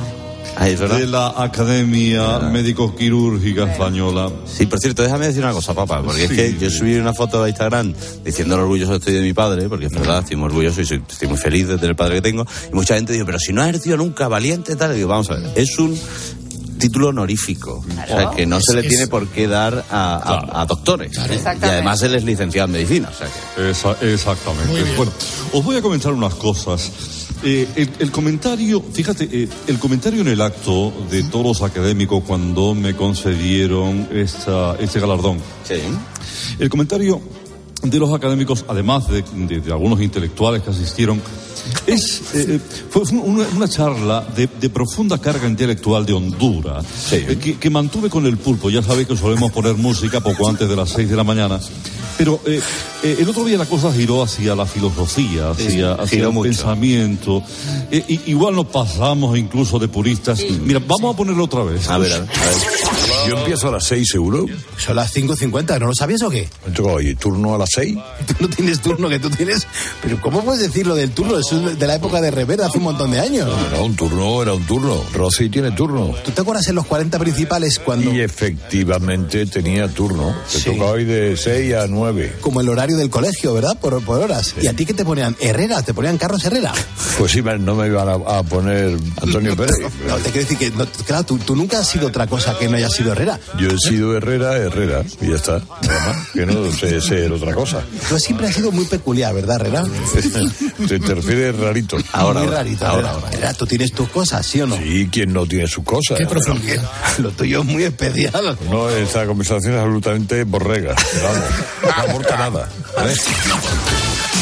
de la Academia Médico-Quirúrgica Española. Sí, por cierto, déjame decir una cosa, papá, porque es que yo subí una foto a Instagram diciendo lo orgulloso que estoy de mi padre, porque es verdad, estoy muy orgulloso y soy- estoy muy feliz de tener el padre que tengo. Y mucha gente dice, pero si no has ejercido nunca, valiente, tal. Y digo, vamos a ver, es un título honorífico, o sea, que no se le Es- tiene por qué dar a, a- a doctores. ¿eh? Y además él es licenciado en medicina, o sea que... Esa- exactamente. Bueno, os voy a comentar unas cosas. Eh, el, el comentario, fíjate, eh, el comentario en el acto de todos los académicos cuando me concedieron esta, este galardón. El comentario de los académicos, además de, de- de algunos intelectuales que asistieron, es, eh, fue fue una, una charla de, de profunda carga intelectual de Honduras, eh, que, que mantuve con el pulpo. Ya sabéis que solemos poner música poco antes de las seis de la mañana. Pero eh, eh, el otro día la cosa giró hacia la filosofía, hacia, el mucho. pensamiento. Eh, y- igual nos pasamos incluso de puristas. Mira, vamos a ponerlo otra vez. A ver, a ver. Yo empiezo a las 6 seguro. Son las 5.50, ¿no lo sabías o qué? Oye, turno a las 6. <laughs> Tú no tienes turno, que tú tienes... Pero ¿cómo puedes decir lo del turno? Eso es de la época de Rivera, hace un montón de años. Era un turno, era un turno. Rosy tiene turno. ¿Tú te acuerdas en los 40 principales cuando... Y efectivamente tenía turno. Te Sí. toca hoy de 6 a 9. Como el horario del colegio, ¿verdad? Por, por horas. ¿Y a ti qué te ponían? Herrera, te ponían Carlos Herrera. Pues sí, no me iban a, a poner Antonio Pérez. No, te quiero decir que, no, claro, tú, tú nunca has sido otra cosa que no hayas sido sido Herrera. Yo he sido Herrera, Herrera, y ya está. Que no sé ser otra cosa. Tú siempre has sido muy peculiar, ¿verdad, Herrera? <laughs> te, te refieres rarito. Ahora, muy rarito, ahora, ahora. Herrera, tú tienes tus cosas, ¿sí o no? Sí, ¿quién no tiene sus cosas? Qué profundidad. <laughs> Lo tuyo es muy especial. No, esta conversación es absolutamente borrega. Vamos, no aporta nada.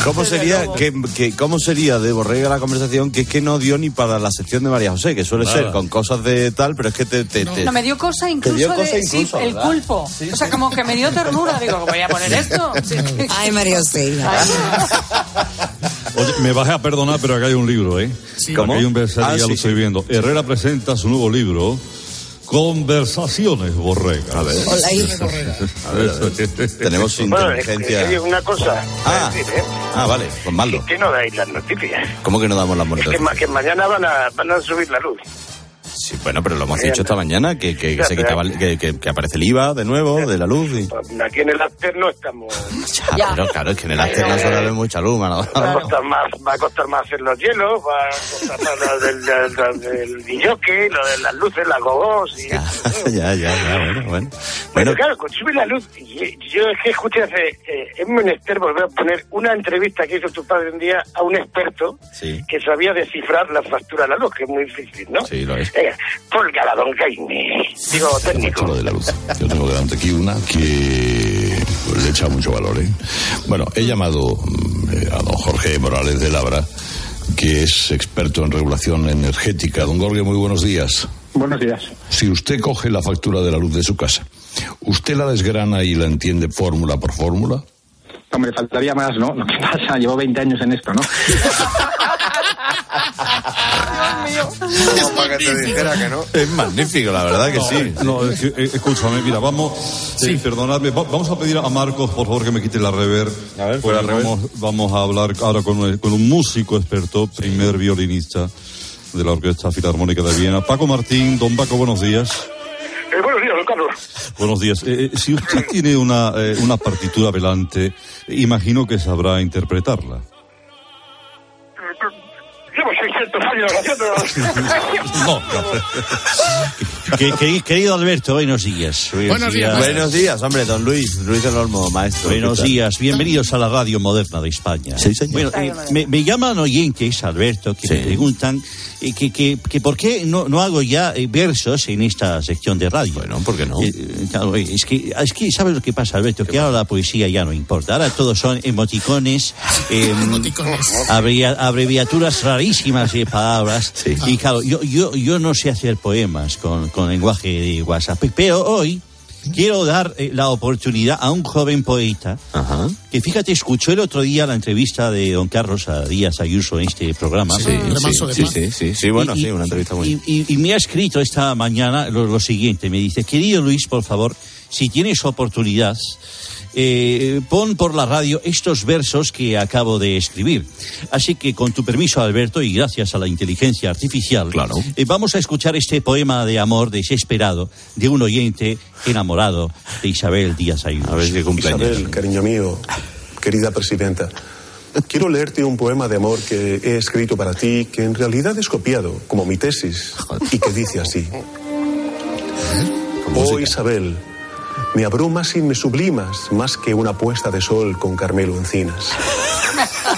¿Cómo sería, que, que- ¿Cómo sería de Borrega la conversación que es que no dio ni para la sección de María José, que suele ser con cosas de tal, pero es que te... te- te- No, me dio cosa incluso dio de sí, el pulpo. o sea, como que me dio ternura. Digo, voy a poner esto. Ay, María José. Oye, me bajé a perdonar, pero acá hay un libro, ¿eh? ¿Cómo? Acá hay un verso, Ah, ya sí, lo estoy sí. viendo. Herrera presenta su nuevo libro, Conversaciones Borregas. A ver. Hola, hijo. <laughs> A ver, a ver. <laughs> Tenemos Bueno, inteligencia... hay una cosa. Ah. decir, ¿eh? Ah, vale, pues malo. que no dais las noticias. ¿Cómo que no damos las monedas? que, ma- que mañana van a, van a subir la luz. Sí, bueno, pero lo hemos dicho esta mañana, que, que, que se quitaba, que, que- aparece el IVA de nuevo, de la luz. Y... Aquí en el after no estamos. <laughs> Ya, pero claro, es que en el after no suele haber mucha luz, mano. Va, a costar más, va a costar más hacer los hielos, va a costar más lo del, del, del, del guilloque, lo de las luces, las gogos. Y... ya, ya, ya, bueno, bueno. Bueno, claro, con subir la luz, yo es que escuché hace, eh, es menester volver a poner una entrevista que hizo tu padre un día a un experto Sí. que sabía descifrar la factura de la luz, que es muy difícil, ¿no? Sí, lo es. Venga, Pólgala, don Jaime. Digo, técnico. Lo de la luz. Yo tengo delante aquí una que le echa mucho valor. ¿eh? Bueno, he llamado mm, eh, a don Jorge Morales de Labra, que es experto en regulación energética. Don Jorge, muy buenos días. Buenos días. Si usted coge la factura de la luz de su casa, ¿usted la desgrana y la entiende fórmula por fórmula? Hombre, faltaría más, ¿no? Lo que pasa, llevo 20 años en esto, ¿no? <laughs> <laughs> Como para que te dijera que no. Es magnífico, la verdad que sí. No, es que, eh, escúchame, mira, vamos, sí. perdonadme, va- vamos a pedir a Marcos, por favor, que me quite la rever. A ver, rever. vamos, vamos a hablar ahora con, un- con un músico experto, primer violinista de la Orquesta Filarmónica de Viena. Paco Martín, don Paco, buenos días. Eh, buenos días, don Carlos. Buenos días. Eh, eh, si usted <laughs> tiene una, eh, una partitura velante, imagino que sabrá interpretarla. Llevo 600 años haciendo... No, Que- <laughs> que- querido Alberto, buenos días. Buenos días. Buenos días, hombre, don Luis, Luis del Olmo, maestro. Buenos días, bienvenidos a la radio moderna de España. Sí, señor. Bueno, eh, me, me llaman oyentes, Alberto, que me preguntan eh, que, que, que por qué no, no hago ya eh, versos en esta sección de radio. Bueno, ¿por qué no? claro, eh, es que, es que, ¿sabes lo que pasa, Alberto? Que ahora la poesía ya no importa. Ahora todos son emoticones, eh, <laughs> abrevia- abreviaturas rarísimas de palabras. <laughs> Y claro, yo, yo, yo no sé hacer poemas con, con lenguaje de WhatsApp. Pero hoy quiero dar eh, la oportunidad a un joven poeta que, fíjate, escuchó el otro día la entrevista de don Carlos a Díaz Ayuso en este programa. Sí, sí, sí, sí, sí, sí, bueno, Y- sí, una entrevista muy... y, y- y me ha escrito esta mañana lo, lo siguiente, me dice, querido Luis, por favor, si tienes oportunidad, eh, pon por la radio estos versos que acabo de escribir. Así que con tu permiso, Alberto, y gracias a la inteligencia artificial, claro. vamos a escuchar este poema de amor desesperado de un oyente enamorado de Isabel Díaz Ayuso. A ver si Isabel, cariño mío, querida presidenta, quiero leerte un poema de amor que he escrito para ti, que en realidad es copiado, como mi tesis, y que dice así. Oh Isabel, me abrumas y me sublimas más que una puesta de sol con Carmelo Encinas.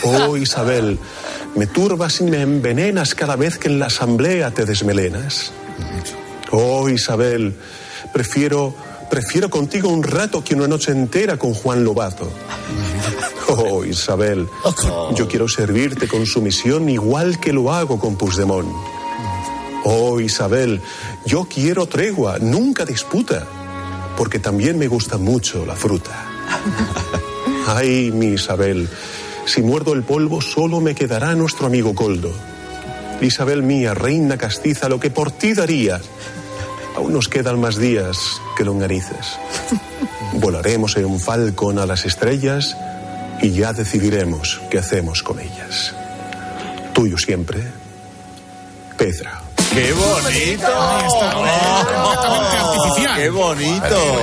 Oh Isabel, me turbas y me envenenas cada vez que en la asamblea te desmelenas. Oh Isabel, prefiero, prefiero contigo un rato que una noche entera con Juan Lobato. Oh Isabel, yo quiero servirte con sumisión igual que lo hago con Puigdemont. Oh Isabel, yo quiero tregua, nunca disputa, porque también me gusta mucho la fruta. <laughs> Ay, mi Isabel, si muerdo el polvo solo me quedará nuestro amigo Coldo. Isabel mía, reina castiza, lo que por ti daría. Aún nos quedan más días que longanices. <laughs> Volaremos en un falcón a las estrellas y ya decidiremos qué hacemos con ellas. Tuyo siempre, Pedra. ¡Qué bonito! ¡Qué bonito!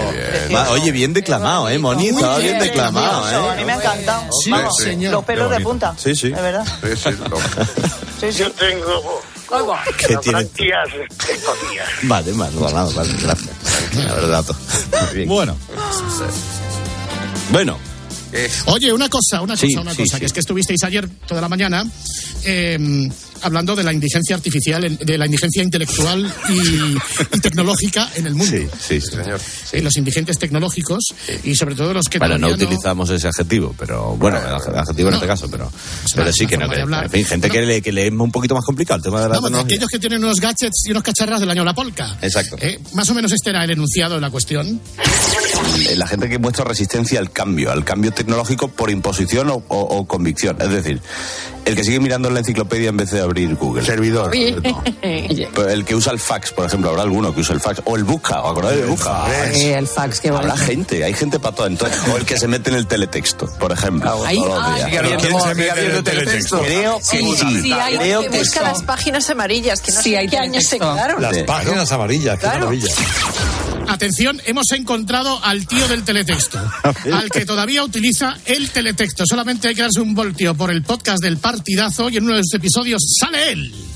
Oye, bien declamado, ¿eh? Moni, estaba bien declamado, A ¿eh? mí me ha encantado. Sí, Vamos, señor. Los pelos Qué de punta. Sí, sí. De verdad. Yo tengo ¿Qué las tiene? branquias escogidas. Vale, vale, vale, vale, gracias. La verdad. Bueno. Bueno. Oye, una cosa, una cosa, Sí, una sí, cosa, sí. que es que estuvisteis ayer toda la mañana eh, hablando de la indigencia artificial, de la indigencia intelectual y, y tecnológica en el mundo. Sí, sí, señor. Eh, los indigentes tecnológicos y sobre todo los que Bueno, no utilizamos ese adjetivo, pero bueno, el adje- adjetivo en este caso, pero, pero sí que no. Que, en fin, gente que, le, que le es un poquito más complicado el tema de la de tecnología. aquellos que tienen unos gadgets y unos cacharras del año la polca. Exacto. Eh, más o menos este era el enunciado de la cuestión. Eh, La gente que muestra resistencia al cambio, al cambio tecnológico por imposición o, o- o convicción. Es decir, el que sigue mirando en la enciclopedia en vez de abrir Google. Servidor. <laughs> El que usa el fax, por ejemplo, habrá alguno que usa el fax. O el busca, ¿os acordáis del busca? Sí, el fax, qué Habrá bonito. gente, hay gente para todo. Entonces, o el que se mete en el teletexto, por ejemplo. Ahí- ah. Creo Sí, que sí. sí, hay Creo que que busca las páginas amarillas, que no sé qué años se quedaron. Las páginas amarillas, qué maravilla. Atención, hemos encontrado al tío del teletexto, <laughs> al que todavía utiliza el teletexto. Solamente hay que darse un voltio por el podcast del partidazo y en uno de los episodios sale él.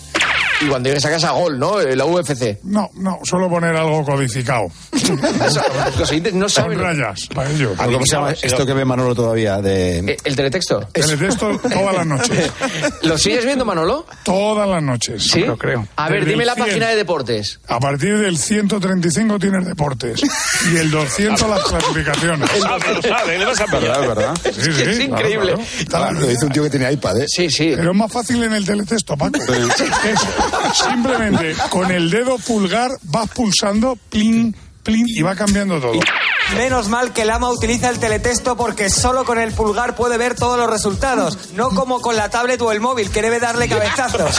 Y cuando llegues a casa, gol, ¿no? Eh, La UFC. No, no, solo poner algo codificado. <laughs> Los oyentes no Con saben. rayas, para ellos. ¿Cómo se llama esto que ve Manolo todavía? De... Eh, ¿El teletexto? Teletexto todas las noches. <laughs> ¿Lo sigues viendo, Manolo? Todas las noches. ¿Sí? Lo creo. A ver, Desde dime el la 100. página de deportes. A partir del 135 tienes deportes. Y el 200 las clasificaciones. <laughs> A. ¿Verdad, verdad? Sí, sí, Es increíble. claro. Lo dice un tío que tiene iPad, ¿eh? Sí, sí. Pero es más fácil en el teletexto, Paco. Es simplemente con el dedo pulgar vas pulsando, plin, plin, y va cambiando todo. Menos mal que Lama utiliza el teletexto porque solo con el pulgar puede ver todos los resultados, no como con la tablet o el móvil que debe darle cabezazos.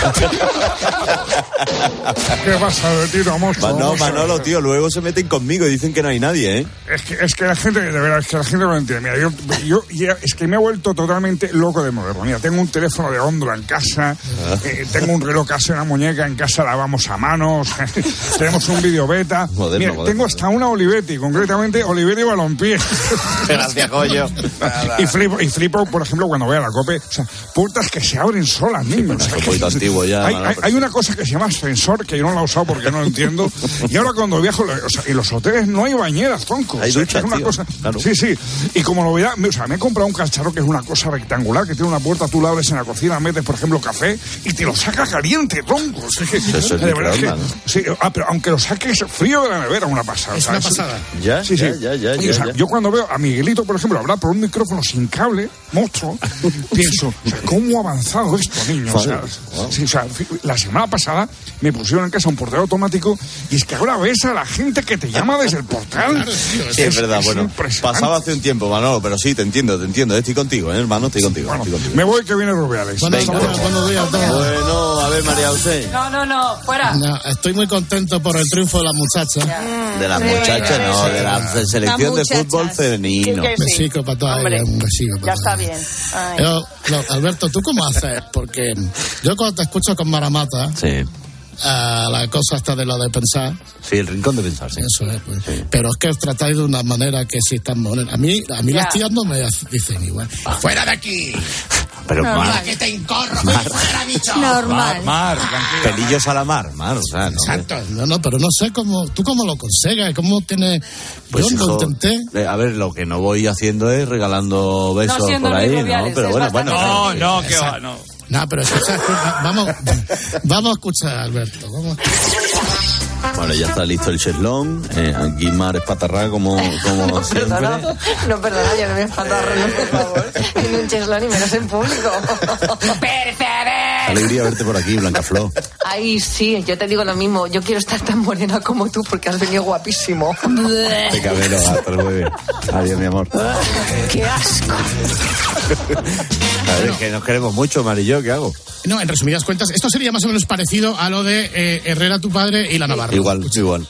¿Qué pasa, Tito monstruo? No, Vamos. Manolo, tío, luego se meten conmigo y dicen que no hay nadie, ¿eh? Es que, es que la gente, de verdad, es que la gente no lo entiende. Mira, yo, yo ya- es que me he vuelto totalmente loco de moderno. Mira, tengo un teléfono de góndola en casa, eh, tengo un reloj casi una muñeca en casa, lavamos a manos, <laughs> tenemos un video beta. Moderno, Mira, moderno. tengo hasta una Olivetti, concretamente Olivetti Balompié. <laughs> Gracias, coño. y flipo, y flipo, por ejemplo, cuando voy a la COPE, o sea, puertas que se abren solas, niños. O sea, Un poquito antiguo ya. hay, hay- una cosa que se llama ascensor que yo no la he usado porque no lo entiendo. <laughs> Y ahora cuando viajo, o sea, en los hoteles no hay bañeras, tronco. Hay O sea, duchas, es una tío. cosa. Claro. Sí, sí. Y como lo veía, me- o sea, me he comprado un cacharro que es una cosa rectangular, que tiene una puerta, tú la abres en la cocina, metes, por ejemplo, café y te lo saca caliente, tronco. O sea, que- Eso es de verdad que- sí, ah, pero aunque lo saques frío de la nevera, una pasada. Es una pasada. Ya, Sí, sí. Ya, ya, ya, o sea, ya. Yo cuando veo a Miguelito, por ejemplo, hablar por un micrófono sin cable, monstruo, pienso, o sea, ¿cómo ha avanzado esto, niño? O sea, sí, o sea, la semana pasada me pusieron en casa un portero automático y es que ahora ves a la gente que te llama desde el portal. Sí, es verdad, bueno, impresionante. pasaba hace un tiempo, Manolo, pero sí, te entiendo, te entiendo, estoy contigo, ¿eh, hermano, estoy contigo. Bueno, estoy contigo. me voy que viene Rubiales. Todo. Bueno, a ver, María José. No, no, no, fuera. No, estoy muy contento por el triunfo de la muchacha. De la Sí, muchacha, no, de la selección de fútbol femenino. Sí. besico para todas Hombre, un besico para Ya está bien. Ay. Yo, lo- Alberto, ¿tú cómo haces? Porque yo cuando te escucho con Maramata, Sí, a la cosa está de lo de pensar, sí, el rincón de pensar, sí. eso es, pues. pero es que os tratáis de una manera que sí tan bonita. A mí, a mí las tías no me dicen igual. ¡Fuera de aquí! Pero Mar, ¡Que te encorro! ¡Fuera, bicho! Normal. Mar, tranquila. pelillos a la mar, Mar, o sea, no. Exacto, no, no, pero no sé cómo, tú cómo lo consigues, cómo tienes, Pues, yo lo intenté, eh, a ver, lo que no voy haciendo es regalando besos siendo por ahí, ¿no? Pero bueno, bueno. No, no, que va, no. no, pero escucha, escucha, vamos, vamos a escuchar, Alberto, vamos. Bueno, ya está listo el cheslón. Eh, aquí Mar espatarrá como, como siempre. <laughs> Perdona, no, perdona, yo no me espatarro, no, por favor. En un cheslón y menos en público. <laughs> Alegría verte por aquí, Blanca Flor. Ay, sí, yo te digo lo mismo. Yo quiero estar tan morena como tú porque has venido guapísimo. Te cabelo, hasta el. Adiós, mi amor. <laughs> ¡Qué asco! A ver, es que nos queremos mucho, Mar y yo, ¿qué hago? No, en resumidas cuentas, esto sería más o menos parecido a lo de eh, Herrera, tu padre, y la Navarra. Igual, igual.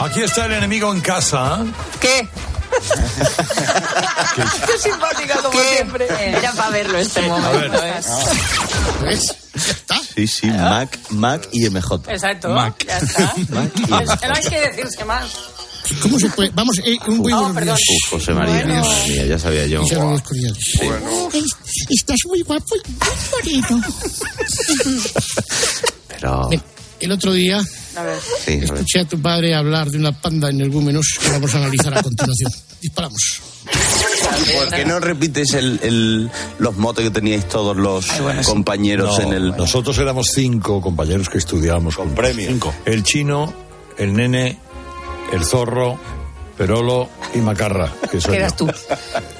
Aquí está el enemigo en casa. ¿eh? ¿Qué? <laughs> Qué simpática como siempre. Era para verlo este momento. ¿eh? ¿Ves? Sí, sí, Mac, Mac y MJ. Exacto. Mac. Ya está. <laughs> Mac y. No hay que decirse más. ¿Cómo se puede? Vamos, eh, un muy Oh, buenos perdón. días. Uf, José María, Bueno. mía, ya sabía yo. Luis Curiel. Es- Estás muy guapo y muy bonito. <laughs> Pero, El otro día Escuché a tu padre hablar de una panda en el Gúmenos que vamos a analizar a continuación. <laughs> Disparamos. ¿Por qué no repites el, el- los motes que teníais todos los compañeros No, en el... Nosotros éramos cinco compañeros que estudiábamos con premio. Cinco. El chino, el nene, el zorro, Perolo y Macarra. Que soy yo. tú.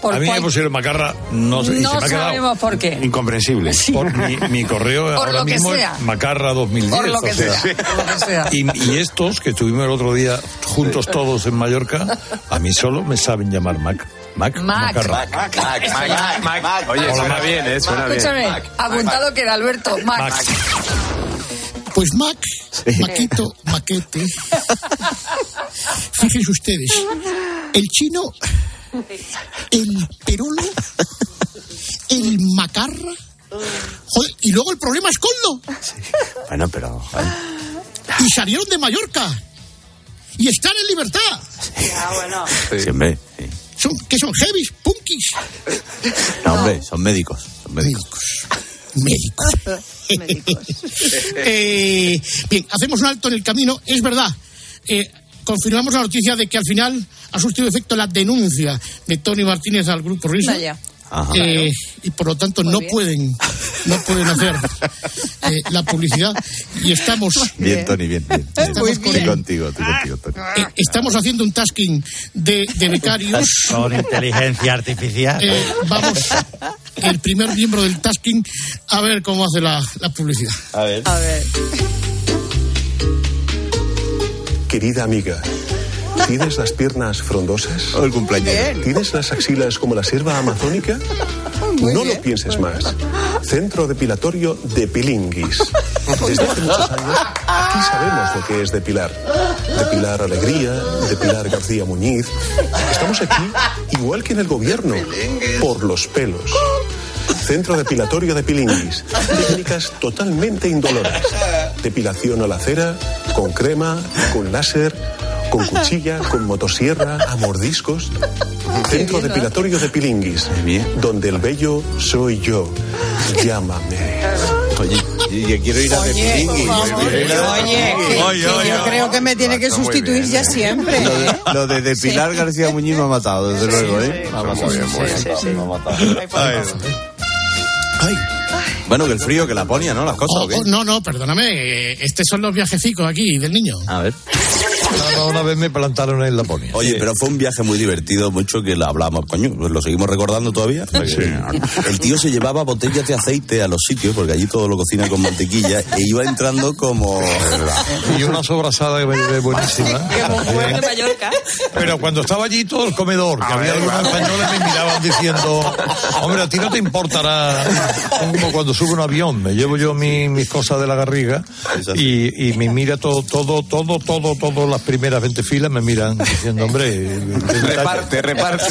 ¿Por A mí cuál- me pusieron Macarra, no sé, y No se me ha quedado sabemos por qué. incomprensible. Por mi, mi correo <laughs> Por ahora lo que mismo sea. es Macarra 2010. Por lo que o sea. sea, por lo que sea. Y, y estos que estuvimos el otro día juntos todos en Mallorca, a mí solo me saben llamar Mac. Mac, Mac. Macarra. Mac, Mac, Mac, Mac. Oye, Hola, suena Mac. bien, ¿eh? Suena bien. Escúchame, Mac. apuntado queda Alberto. Mac. Mac. Pues Mac, Maquito, Maquete. Fíjense ustedes, el chino, el Perolo, el Macarra, joder, y luego el problema es Coldo. Bueno, pero... Y salieron de Mallorca. Y están en libertad. Ah, bueno. Siempre. Son, ¿Qué son? ¿Heavies? ¿Punkis? No, hombre, son médicos. Son médicos. Médicos. Eh, bien, hacemos un alto en el camino. Es verdad, eh, confirmamos la noticia de que al final ha surtido efecto la denuncia de Tony Martínez al grupo Risa. Eh, y por lo tanto no bien. pueden no pueden hacer <laughs> eh, la publicidad y estamos Bien, Tony, bien. bien, bien. Muy Estoy bien. contigo, estoy contigo, Tony. eh, estamos haciendo un tasking de, de becarios <laughs> Con inteligencia artificial. Eh, vamos el primer miembro del tasking a ver cómo hace la, la publicidad A ver. A ver. Querida amiga, ¿tienes las piernas frondosas? O el cumpleaños. ¿Tienes las axilas como la selva amazónica? no lo pienses más. Centro depilatorio de Pilinguis. Desde hace muchos años, aquí sabemos lo que es depilar. Depilar Alegría, depilar García Muñiz. Estamos aquí igual que en el gobierno, por los pelos. Centro depilatorio de Pilinguis. Técnicas totalmente indoloras. Depilación a la cera, con crema, con láser, con cuchilla, con motosierra, a mordiscos. Centro depilatorio de Pilinguis. Donde el bello soy yo. Llámame. Oye, yo quiero ir a Oye, a Oye, que- que yo creo que me tiene que sustituir ya siempre. Lo de, ¿eh? lo de depilar Sí. García Muñiz me ha matado, desde luego, ¿eh? Me ha matado. sí, sí, sí, sí. Me ha matado. Ay. Bueno, que el frío, que la ponía, ¿no? Las cosas, ¿o qué? Oh, no no perdóname eh, estos son los viajecicos aquí del niño A ver. <laughs> Una vez me plantaron en Laponia. Oye, pero fue un viaje muy divertido, mucho que lo hablamos, coño, pues lo seguimos recordando todavía. El tío se llevaba botellas de aceite a los sitios, porque allí todo lo cocina con mantequilla, e iba entrando como... Y una sobrasada que me llevé buenísima. <laughs> de Mallorca. Pero cuando estaba allí todo el comedor, que había algunos españoles me miraban diciendo, hombre, a ti no te importará, como cuando sube un avión, me llevo yo mi- mis cosas de la garriga y, y me mira todo, todo, todo, todo, todo, las primeras 20 filas me miran diciendo, hombre, <laughs> Reparte, reparte.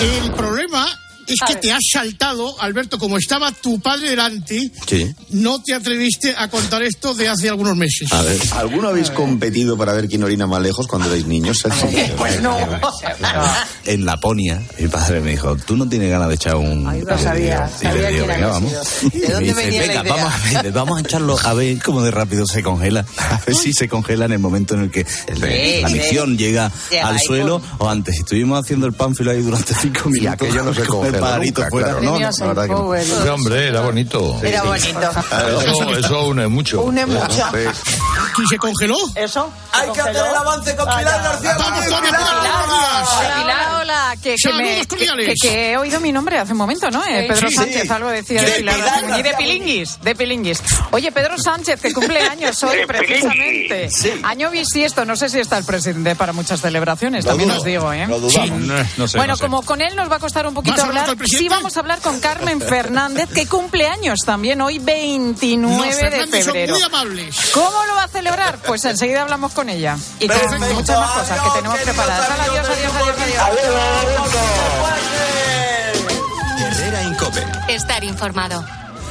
el problema es que te has saltado Alberto como estaba tu padre delante Sí. no te atreviste a contar esto de hace algunos meses A ver. ¿Alguno habéis competido para ver quién orina más lejos cuando erais niños? Pues no. En Laponia, mi padre me dijo, ¿tú no tienes ganas de echar un... Ay, lo sabía, Y le digo, venga, vamos. sido. ¿De Y me dónde dice, venía la venga, idea? vamos a, ver, vamos a echarlo a ver cómo de rápido se congela. A ver si se congela en el momento en el que la sí. misión llega al suelo o antes. Estuvimos haciendo el pánfilo ahí durante cinco minutos. aquello no se <laughs> congela pajarito nunca, fuera. claro. No, Premios no, la verdad que no. Power. Sí, hombre, era bonito. Era bonito. Eso, eso une mucho. Une mucho. ¿Y se congeló? Eso. Hay que hacer el avance con Pilar García Vamos, Pilar, buenos días. Hola, que, que, me- que, cordiales. que- que he oído mi nombre hace un momento, ¿no? Eh. Pedro Sí, Sánchez, sí. algo decía de De Pilar Pilar Muñiz, de Pilinguis, de Pilinguis. Oye, Pedro Sánchez, que cumple años hoy precisamente. Año bisiesto, no sé si está el presidente para muchas celebraciones, Lo también dudo, os digo, ¿eh? lo dudamos. No, no sé, bueno, no sé. como con él nos va a costar un poquito ¿Vas a hablar hablar, con el presidente? sí vamos a hablar con Carmen <laughs> Fernández, que cumple años también hoy, 29 Los de son febrero. muy amables. ¿Cómo lo va a celebrar? Pues enseguida hablamos con ella. Y con Perfecto. muchas más cosas que tenemos Adiós, preparadas. Adiós, adiós, adiós, adiós. Herrera Incope. Estar informado.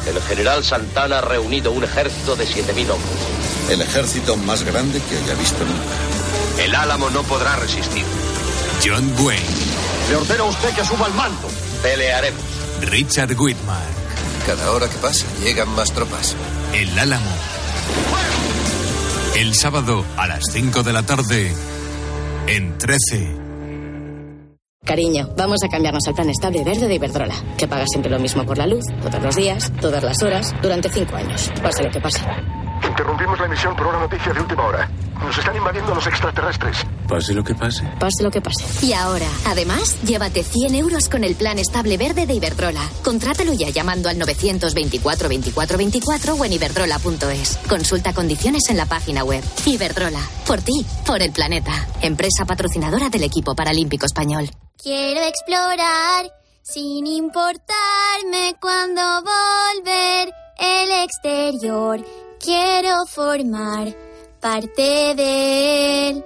El general Santana ha reunido un ejército de 7.000 hombres. El ejército más grande que haya visto nunca. El Álamo no podrá resistir. John Wayne. Le ordeno a usted que suba al mando. Pelearemos. Richard Whitmark. Cada hora que pasa llegan más tropas. El Álamo. El sábado a las 5 de la tarde en 13. Cariño, vamos a cambiarnos al plan estable verde de Iberdrola, que paga siempre lo mismo por la luz, todos los días, todas las horas, durante cinco años, pase lo que pase. Interrumpimos la emisión por una noticia de última hora. Nos están invadiendo los extraterrestres. Pase lo que pase. Pase lo que pase. Y ahora, además, llévate 100 euros con el plan estable verde de Iberdrola. Contrátalo ya llamando al 924 24 24 o en iberdrola.es. Consulta condiciones en la página web. Iberdrola. Por ti, por el planeta. Empresa patrocinadora del equipo paralímpico español. Quiero explorar sin importarme cuando volver el exterior. Quiero formar parte de él.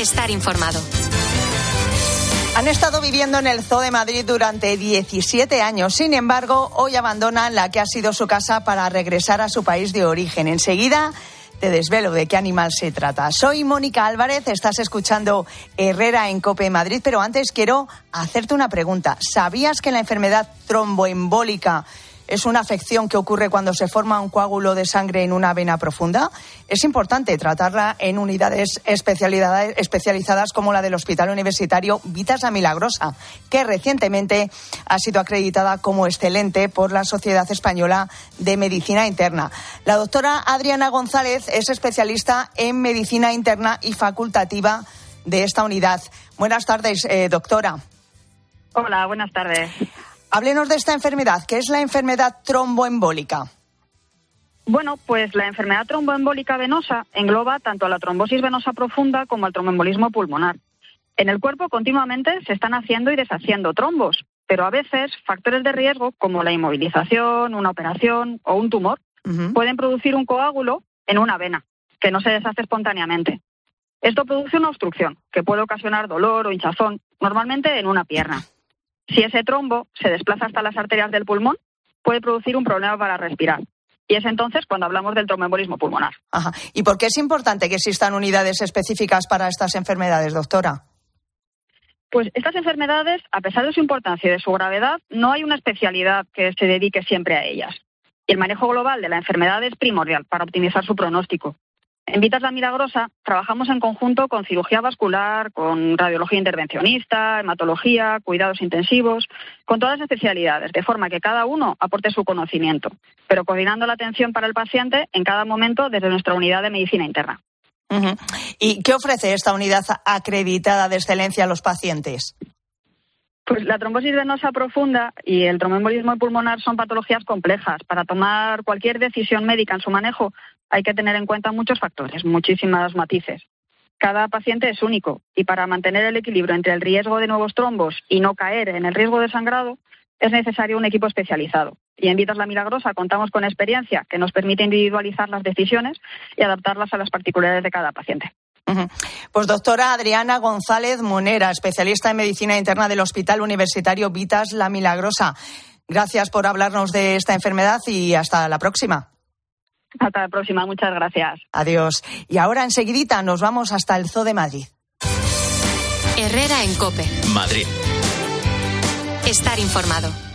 Estar informado. Han estado viviendo en el Zoo de Madrid durante 17 años. Sin embargo, hoy abandonan la que ha sido su casa para regresar a su país de origen. Enseguida te desvelo de qué animal se trata. Soy Mónica Álvarez, estás escuchando Herrera en Cope Madrid, pero antes quiero hacerte una pregunta. ¿Sabías que la enfermedad tromboembólica es una afección que ocurre cuando se forma un coágulo de sangre en una vena profunda. Es importante tratarla en unidades especializadas como la del Hospital Universitario Vitas La Milagrosa, que recientemente ha sido acreditada como excelente por la Sociedad Española de Medicina Interna. La doctora Adriana González es especialista en medicina interna y facultativa de esta unidad. Buenas tardes, eh, doctora. Hola, buenas tardes. Háblenos de esta enfermedad, que es la enfermedad tromboembólica. Bueno, pues la enfermedad tromboembólica venosa engloba tanto a la trombosis venosa profunda como al tromboembolismo pulmonar. En el cuerpo continuamente se están haciendo y deshaciendo trombos, pero a veces factores de riesgo como la inmovilización, una operación o un tumor pueden producir un coágulo en una vena que no se deshace espontáneamente. Esto produce una obstrucción que puede ocasionar dolor o hinchazón, normalmente en una pierna. Si ese trombo se desplaza hasta las arterias del pulmón, puede producir un problema para respirar. Y es entonces cuando hablamos del tromboembolismo pulmonar. Ajá. ¿Y por qué es importante que existan unidades específicas para estas enfermedades, doctora? Pues estas enfermedades, a pesar de su importancia y de su gravedad, no hay una especialidad que se dedique siempre a ellas. Y el manejo global de la enfermedad es primordial para optimizar su pronóstico. En Vitas La Milagrosa trabajamos en conjunto con cirugía vascular, con radiología intervencionista, hematología, cuidados intensivos, con todas las especialidades, de forma que cada uno aporte su conocimiento, pero coordinando la atención para el paciente en cada momento desde nuestra unidad de medicina interna. ¿Y qué ofrece esta unidad acreditada de excelencia a los pacientes? Pues la trombosis venosa profunda y el tromboembolismo pulmonar son patologías complejas. Para tomar cualquier decisión médica en su manejo hay que tener en cuenta muchos factores, muchísimas matices. Cada paciente es único y para mantener el equilibrio entre el riesgo de nuevos trombos y no caer en el riesgo de sangrado es necesario un equipo especializado. Y en Vitas La Milagrosa contamos con experiencia que nos permite individualizar las decisiones y adaptarlas a las particularidades de cada paciente. Pues doctora Adriana González Monera, especialista en medicina interna del Hospital Universitario Vitas La Milagrosa. Gracias por hablarnos de esta enfermedad y hasta la próxima. Hasta la próxima, muchas gracias. Adiós. Y ahora enseguidita nos vamos hasta el Zoo de Madrid. Herrera en Cope. Madrid. Estar informado.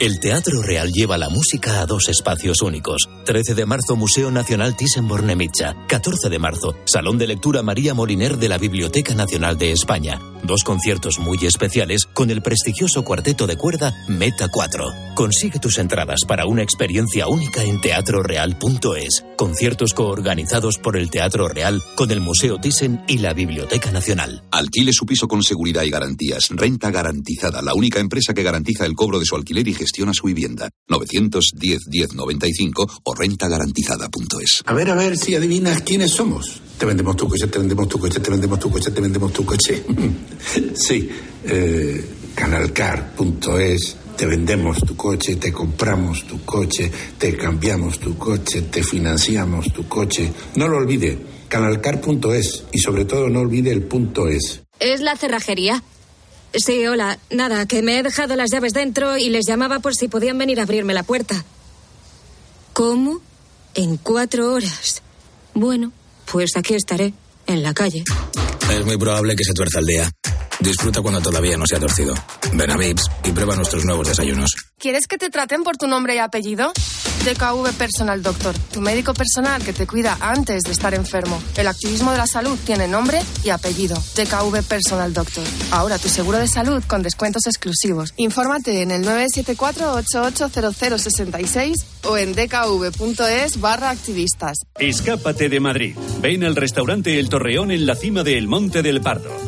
El Teatro Real lleva la música a dos espacios únicos. 13 de marzo, Museo Nacional Thyssen-Bornemisza. 14 de marzo, Salón de Lectura María Moliner de la Biblioteca Nacional de España. Dos conciertos muy especiales con el prestigioso cuarteto de cuerda Meta 4. Consigue tus entradas para una experiencia única en teatroreal.es. Conciertos coorganizados por el Teatro Real con el Museo Thyssen y la Biblioteca Nacional. Alquile su piso con seguridad y garantías. Renta garantizada, la única empresa que garantiza el cobro de su alquiler y gestiona su vivienda. 910-1095 o rentagarantizada.es. A ver, a ver si adivinas quiénes somos. Te vendemos tu coche, te vendemos tu coche, te vendemos tu coche, te vendemos tu coche. <laughs> sí, eh, canalcar.es. Te vendemos tu coche, te compramos tu coche, te cambiamos tu coche, te financiamos tu coche. No lo olvide. Canalcar.es y sobre todo no olvide el punto es. ¿Es la cerrajería? Sí, hola. Nada, que me he dejado las llaves dentro y les llamaba por si podían venir a abrirme la puerta. ¿Cómo? En cuatro horas. Bueno, pues aquí estaré, en la calle. Es muy probable que se tuerza el día. Disfruta cuando todavía no se ha torcido. Ven a Vips y prueba nuestros nuevos desayunos. ¿Quieres que te traten por tu nombre y apellido? DKV Personal Doctor, tu médico personal que te cuida antes de estar enfermo. El activismo de la salud tiene nombre y apellido. DKV Personal Doctor. Ahora tu seguro de salud con descuentos exclusivos. Infórmate en el 974-880066 o en dkv.es barra activistas. Escápate de Madrid. Ven al restaurante El Torreón en la cima del Monte del Pardo.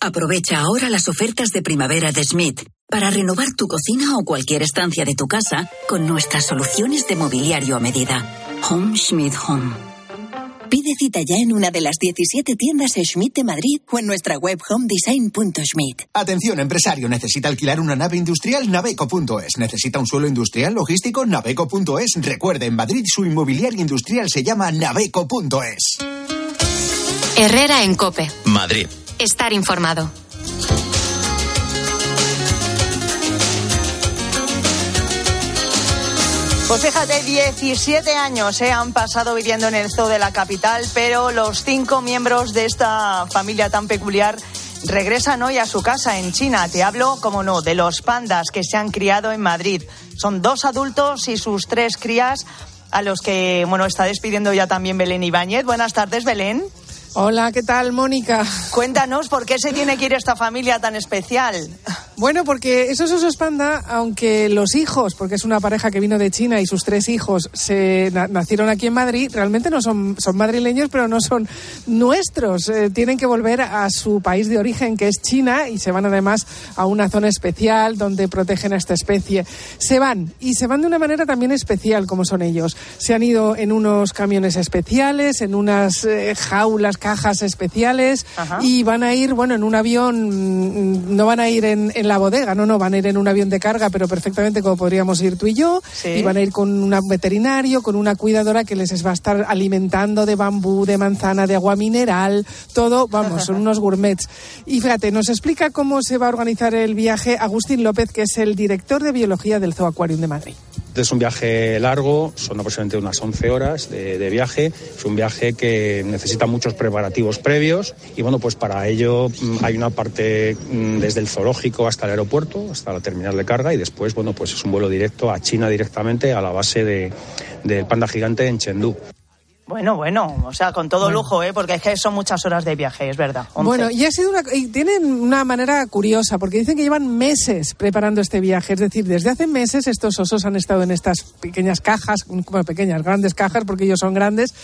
Aprovecha ahora las ofertas de primavera de Schmidt para renovar tu cocina o cualquier estancia de tu casa con nuestras soluciones de mobiliario a medida. Home Schmidt Home. Pide cita ya en una de las 17 tiendas Schmidt de Madrid o en nuestra web homedesign.schmidt. Atención, empresario, necesita alquilar una nave industrial naveco.es. Necesita un suelo industrial logístico naveco.es. Recuerde, en Madrid su inmobiliario industrial se llama naveco.es. Herrera en Cope. Madrid. Estar informado. Pues fíjate, 17 años eh, han pasado viviendo en el zoo de la capital, pero los cinco miembros de esta familia tan peculiar regresan hoy a su casa en China. Te hablo, como no, de los pandas que se han criado en Madrid. Son dos adultos y sus tres crías a los que, bueno, está despidiendo ya también Belén Ibáñez. Buenas tardes, Belén. Hola, ¿qué tal, Mónica? Cuéntanos por qué se tiene que ir esta familia tan especial. Bueno, porque esos osos panda, aunque los hijos, porque es una pareja que vino de China y sus tres hijos se nacieron aquí en Madrid, realmente no son, son madrileños, pero no son nuestros. Eh, tienen que volver a su país de origen, que es China, y se van además a una zona especial donde protegen a esta especie. Se van, y se van de una manera también especial, como son ellos. Se han ido en unos camiones especiales, en unas eh, jaulas, cajas especiales, Ajá. y van a ir, bueno, en un avión, mm, no van a ir en, en la bodega, no, no, van a ir en un avión de carga, pero perfectamente como podríamos ir tú y yo, Sí. y van a ir con un veterinario, con una cuidadora que les va a estar alimentando de bambú, de manzana, de agua mineral, todo, vamos, <laughs> son unos gourmets. Y fíjate, nos explica cómo se va a organizar el viaje Agustín López, que es el director de biología del Zoo Aquarium de Madrid. Es un viaje largo, son aproximadamente unas 11 horas de, viaje. Es un viaje que necesita muchos preparativos previos y bueno, pues para ello mm, hay una parte mm, desde el zoológico hasta el aeropuerto, hasta la terminal de carga y después, bueno, pues es un vuelo directo a China directamente a la base de- del panda gigante en Chengdu. Bueno, bueno, o sea, con todo lujo, ¿eh? porque es que son muchas horas de viaje, es verdad. 11. Bueno, y ha sido una, y tienen una manera curiosa, porque dicen que llevan meses preparando este viaje. Es decir, desde hace meses estos osos han estado en estas pequeñas cajas, bueno, pequeñas, grandes cajas, porque ellos son grandes.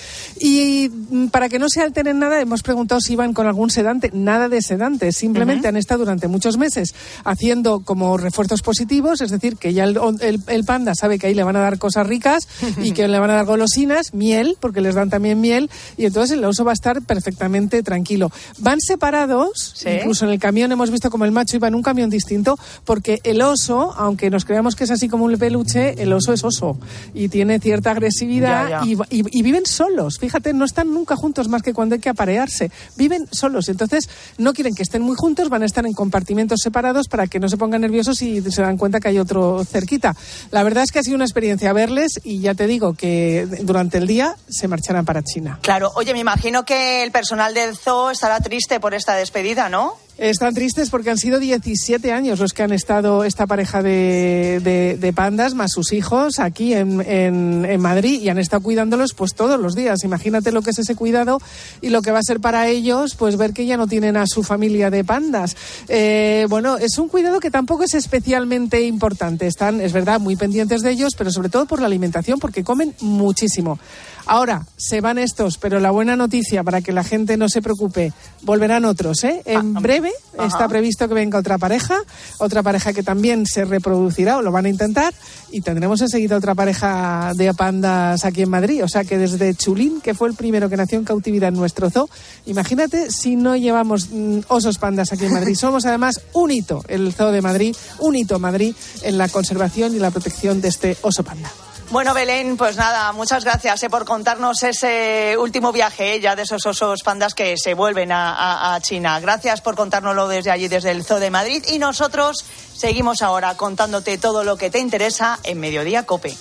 Y para que no se alteren nada, hemos preguntado si iban con algún sedante. Nada de sedante, simplemente han estado durante muchos meses haciendo como refuerzos positivos, es decir, que ya el, el- el panda sabe que ahí le van a dar cosas ricas y <laughs> que le van a dar golosinas, miel, porque les dan también miel, y entonces el oso va a estar perfectamente tranquilo. Van separados, incluso en el camión hemos visto como el macho iba en un camión distinto, porque el oso, aunque nos creamos que es así como un peluche, el oso es oso y tiene cierta agresividad Ya, ya. Y, y- y viven solos. Fíjate, no están nunca juntos más que cuando hay que aparearse. Viven solos. Entonces, no quieren que estén muy juntos, van a estar en compartimentos separados para que no se pongan nerviosos y se dan cuenta que hay otro cerquita. La verdad es que ha sido una experiencia verles y ya te digo que durante el día se para China. Claro, oye, me imagino que el personal del zoo estará triste por esta despedida, ¿no? Están tristes porque han sido 17 años los que han estado esta pareja de, de, pandas, más sus hijos, aquí en, en, Madrid y han estado cuidándolos pues todos los días. Imagínate lo que es ese cuidado y lo que va a ser para ellos pues ver que ya no tienen a su familia de pandas. Eh, bueno, es un cuidado que tampoco es especialmente importante. Están, es verdad, muy pendientes de ellos, pero sobre todo por la alimentación porque comen muchísimo. Ahora, se van estos, pero la buena noticia para que la gente no se preocupe, volverán otros. ¿eh? En ah, breve está previsto que venga otra pareja, otra pareja que también se reproducirá o lo van a intentar y tendremos enseguida otra pareja de pandas aquí en Madrid. O sea que desde Chulín, que fue el primero que nació en cautividad en nuestro zoo, imagínate si no llevamos mm, osos pandas aquí en Madrid. <laughs> Somos además un hito, el Zoo de Madrid, un hito Madrid en la conservación y la protección de este oso panda. Bueno, Belén, pues nada, muchas gracias eh, por contarnos ese último viaje eh, de esos osos pandas que se vuelven a, China. Gracias por contárnoslo desde allí, desde el Zoo de Madrid. Y nosotros seguimos ahora contándote todo lo que te interesa en Mediodía Cope.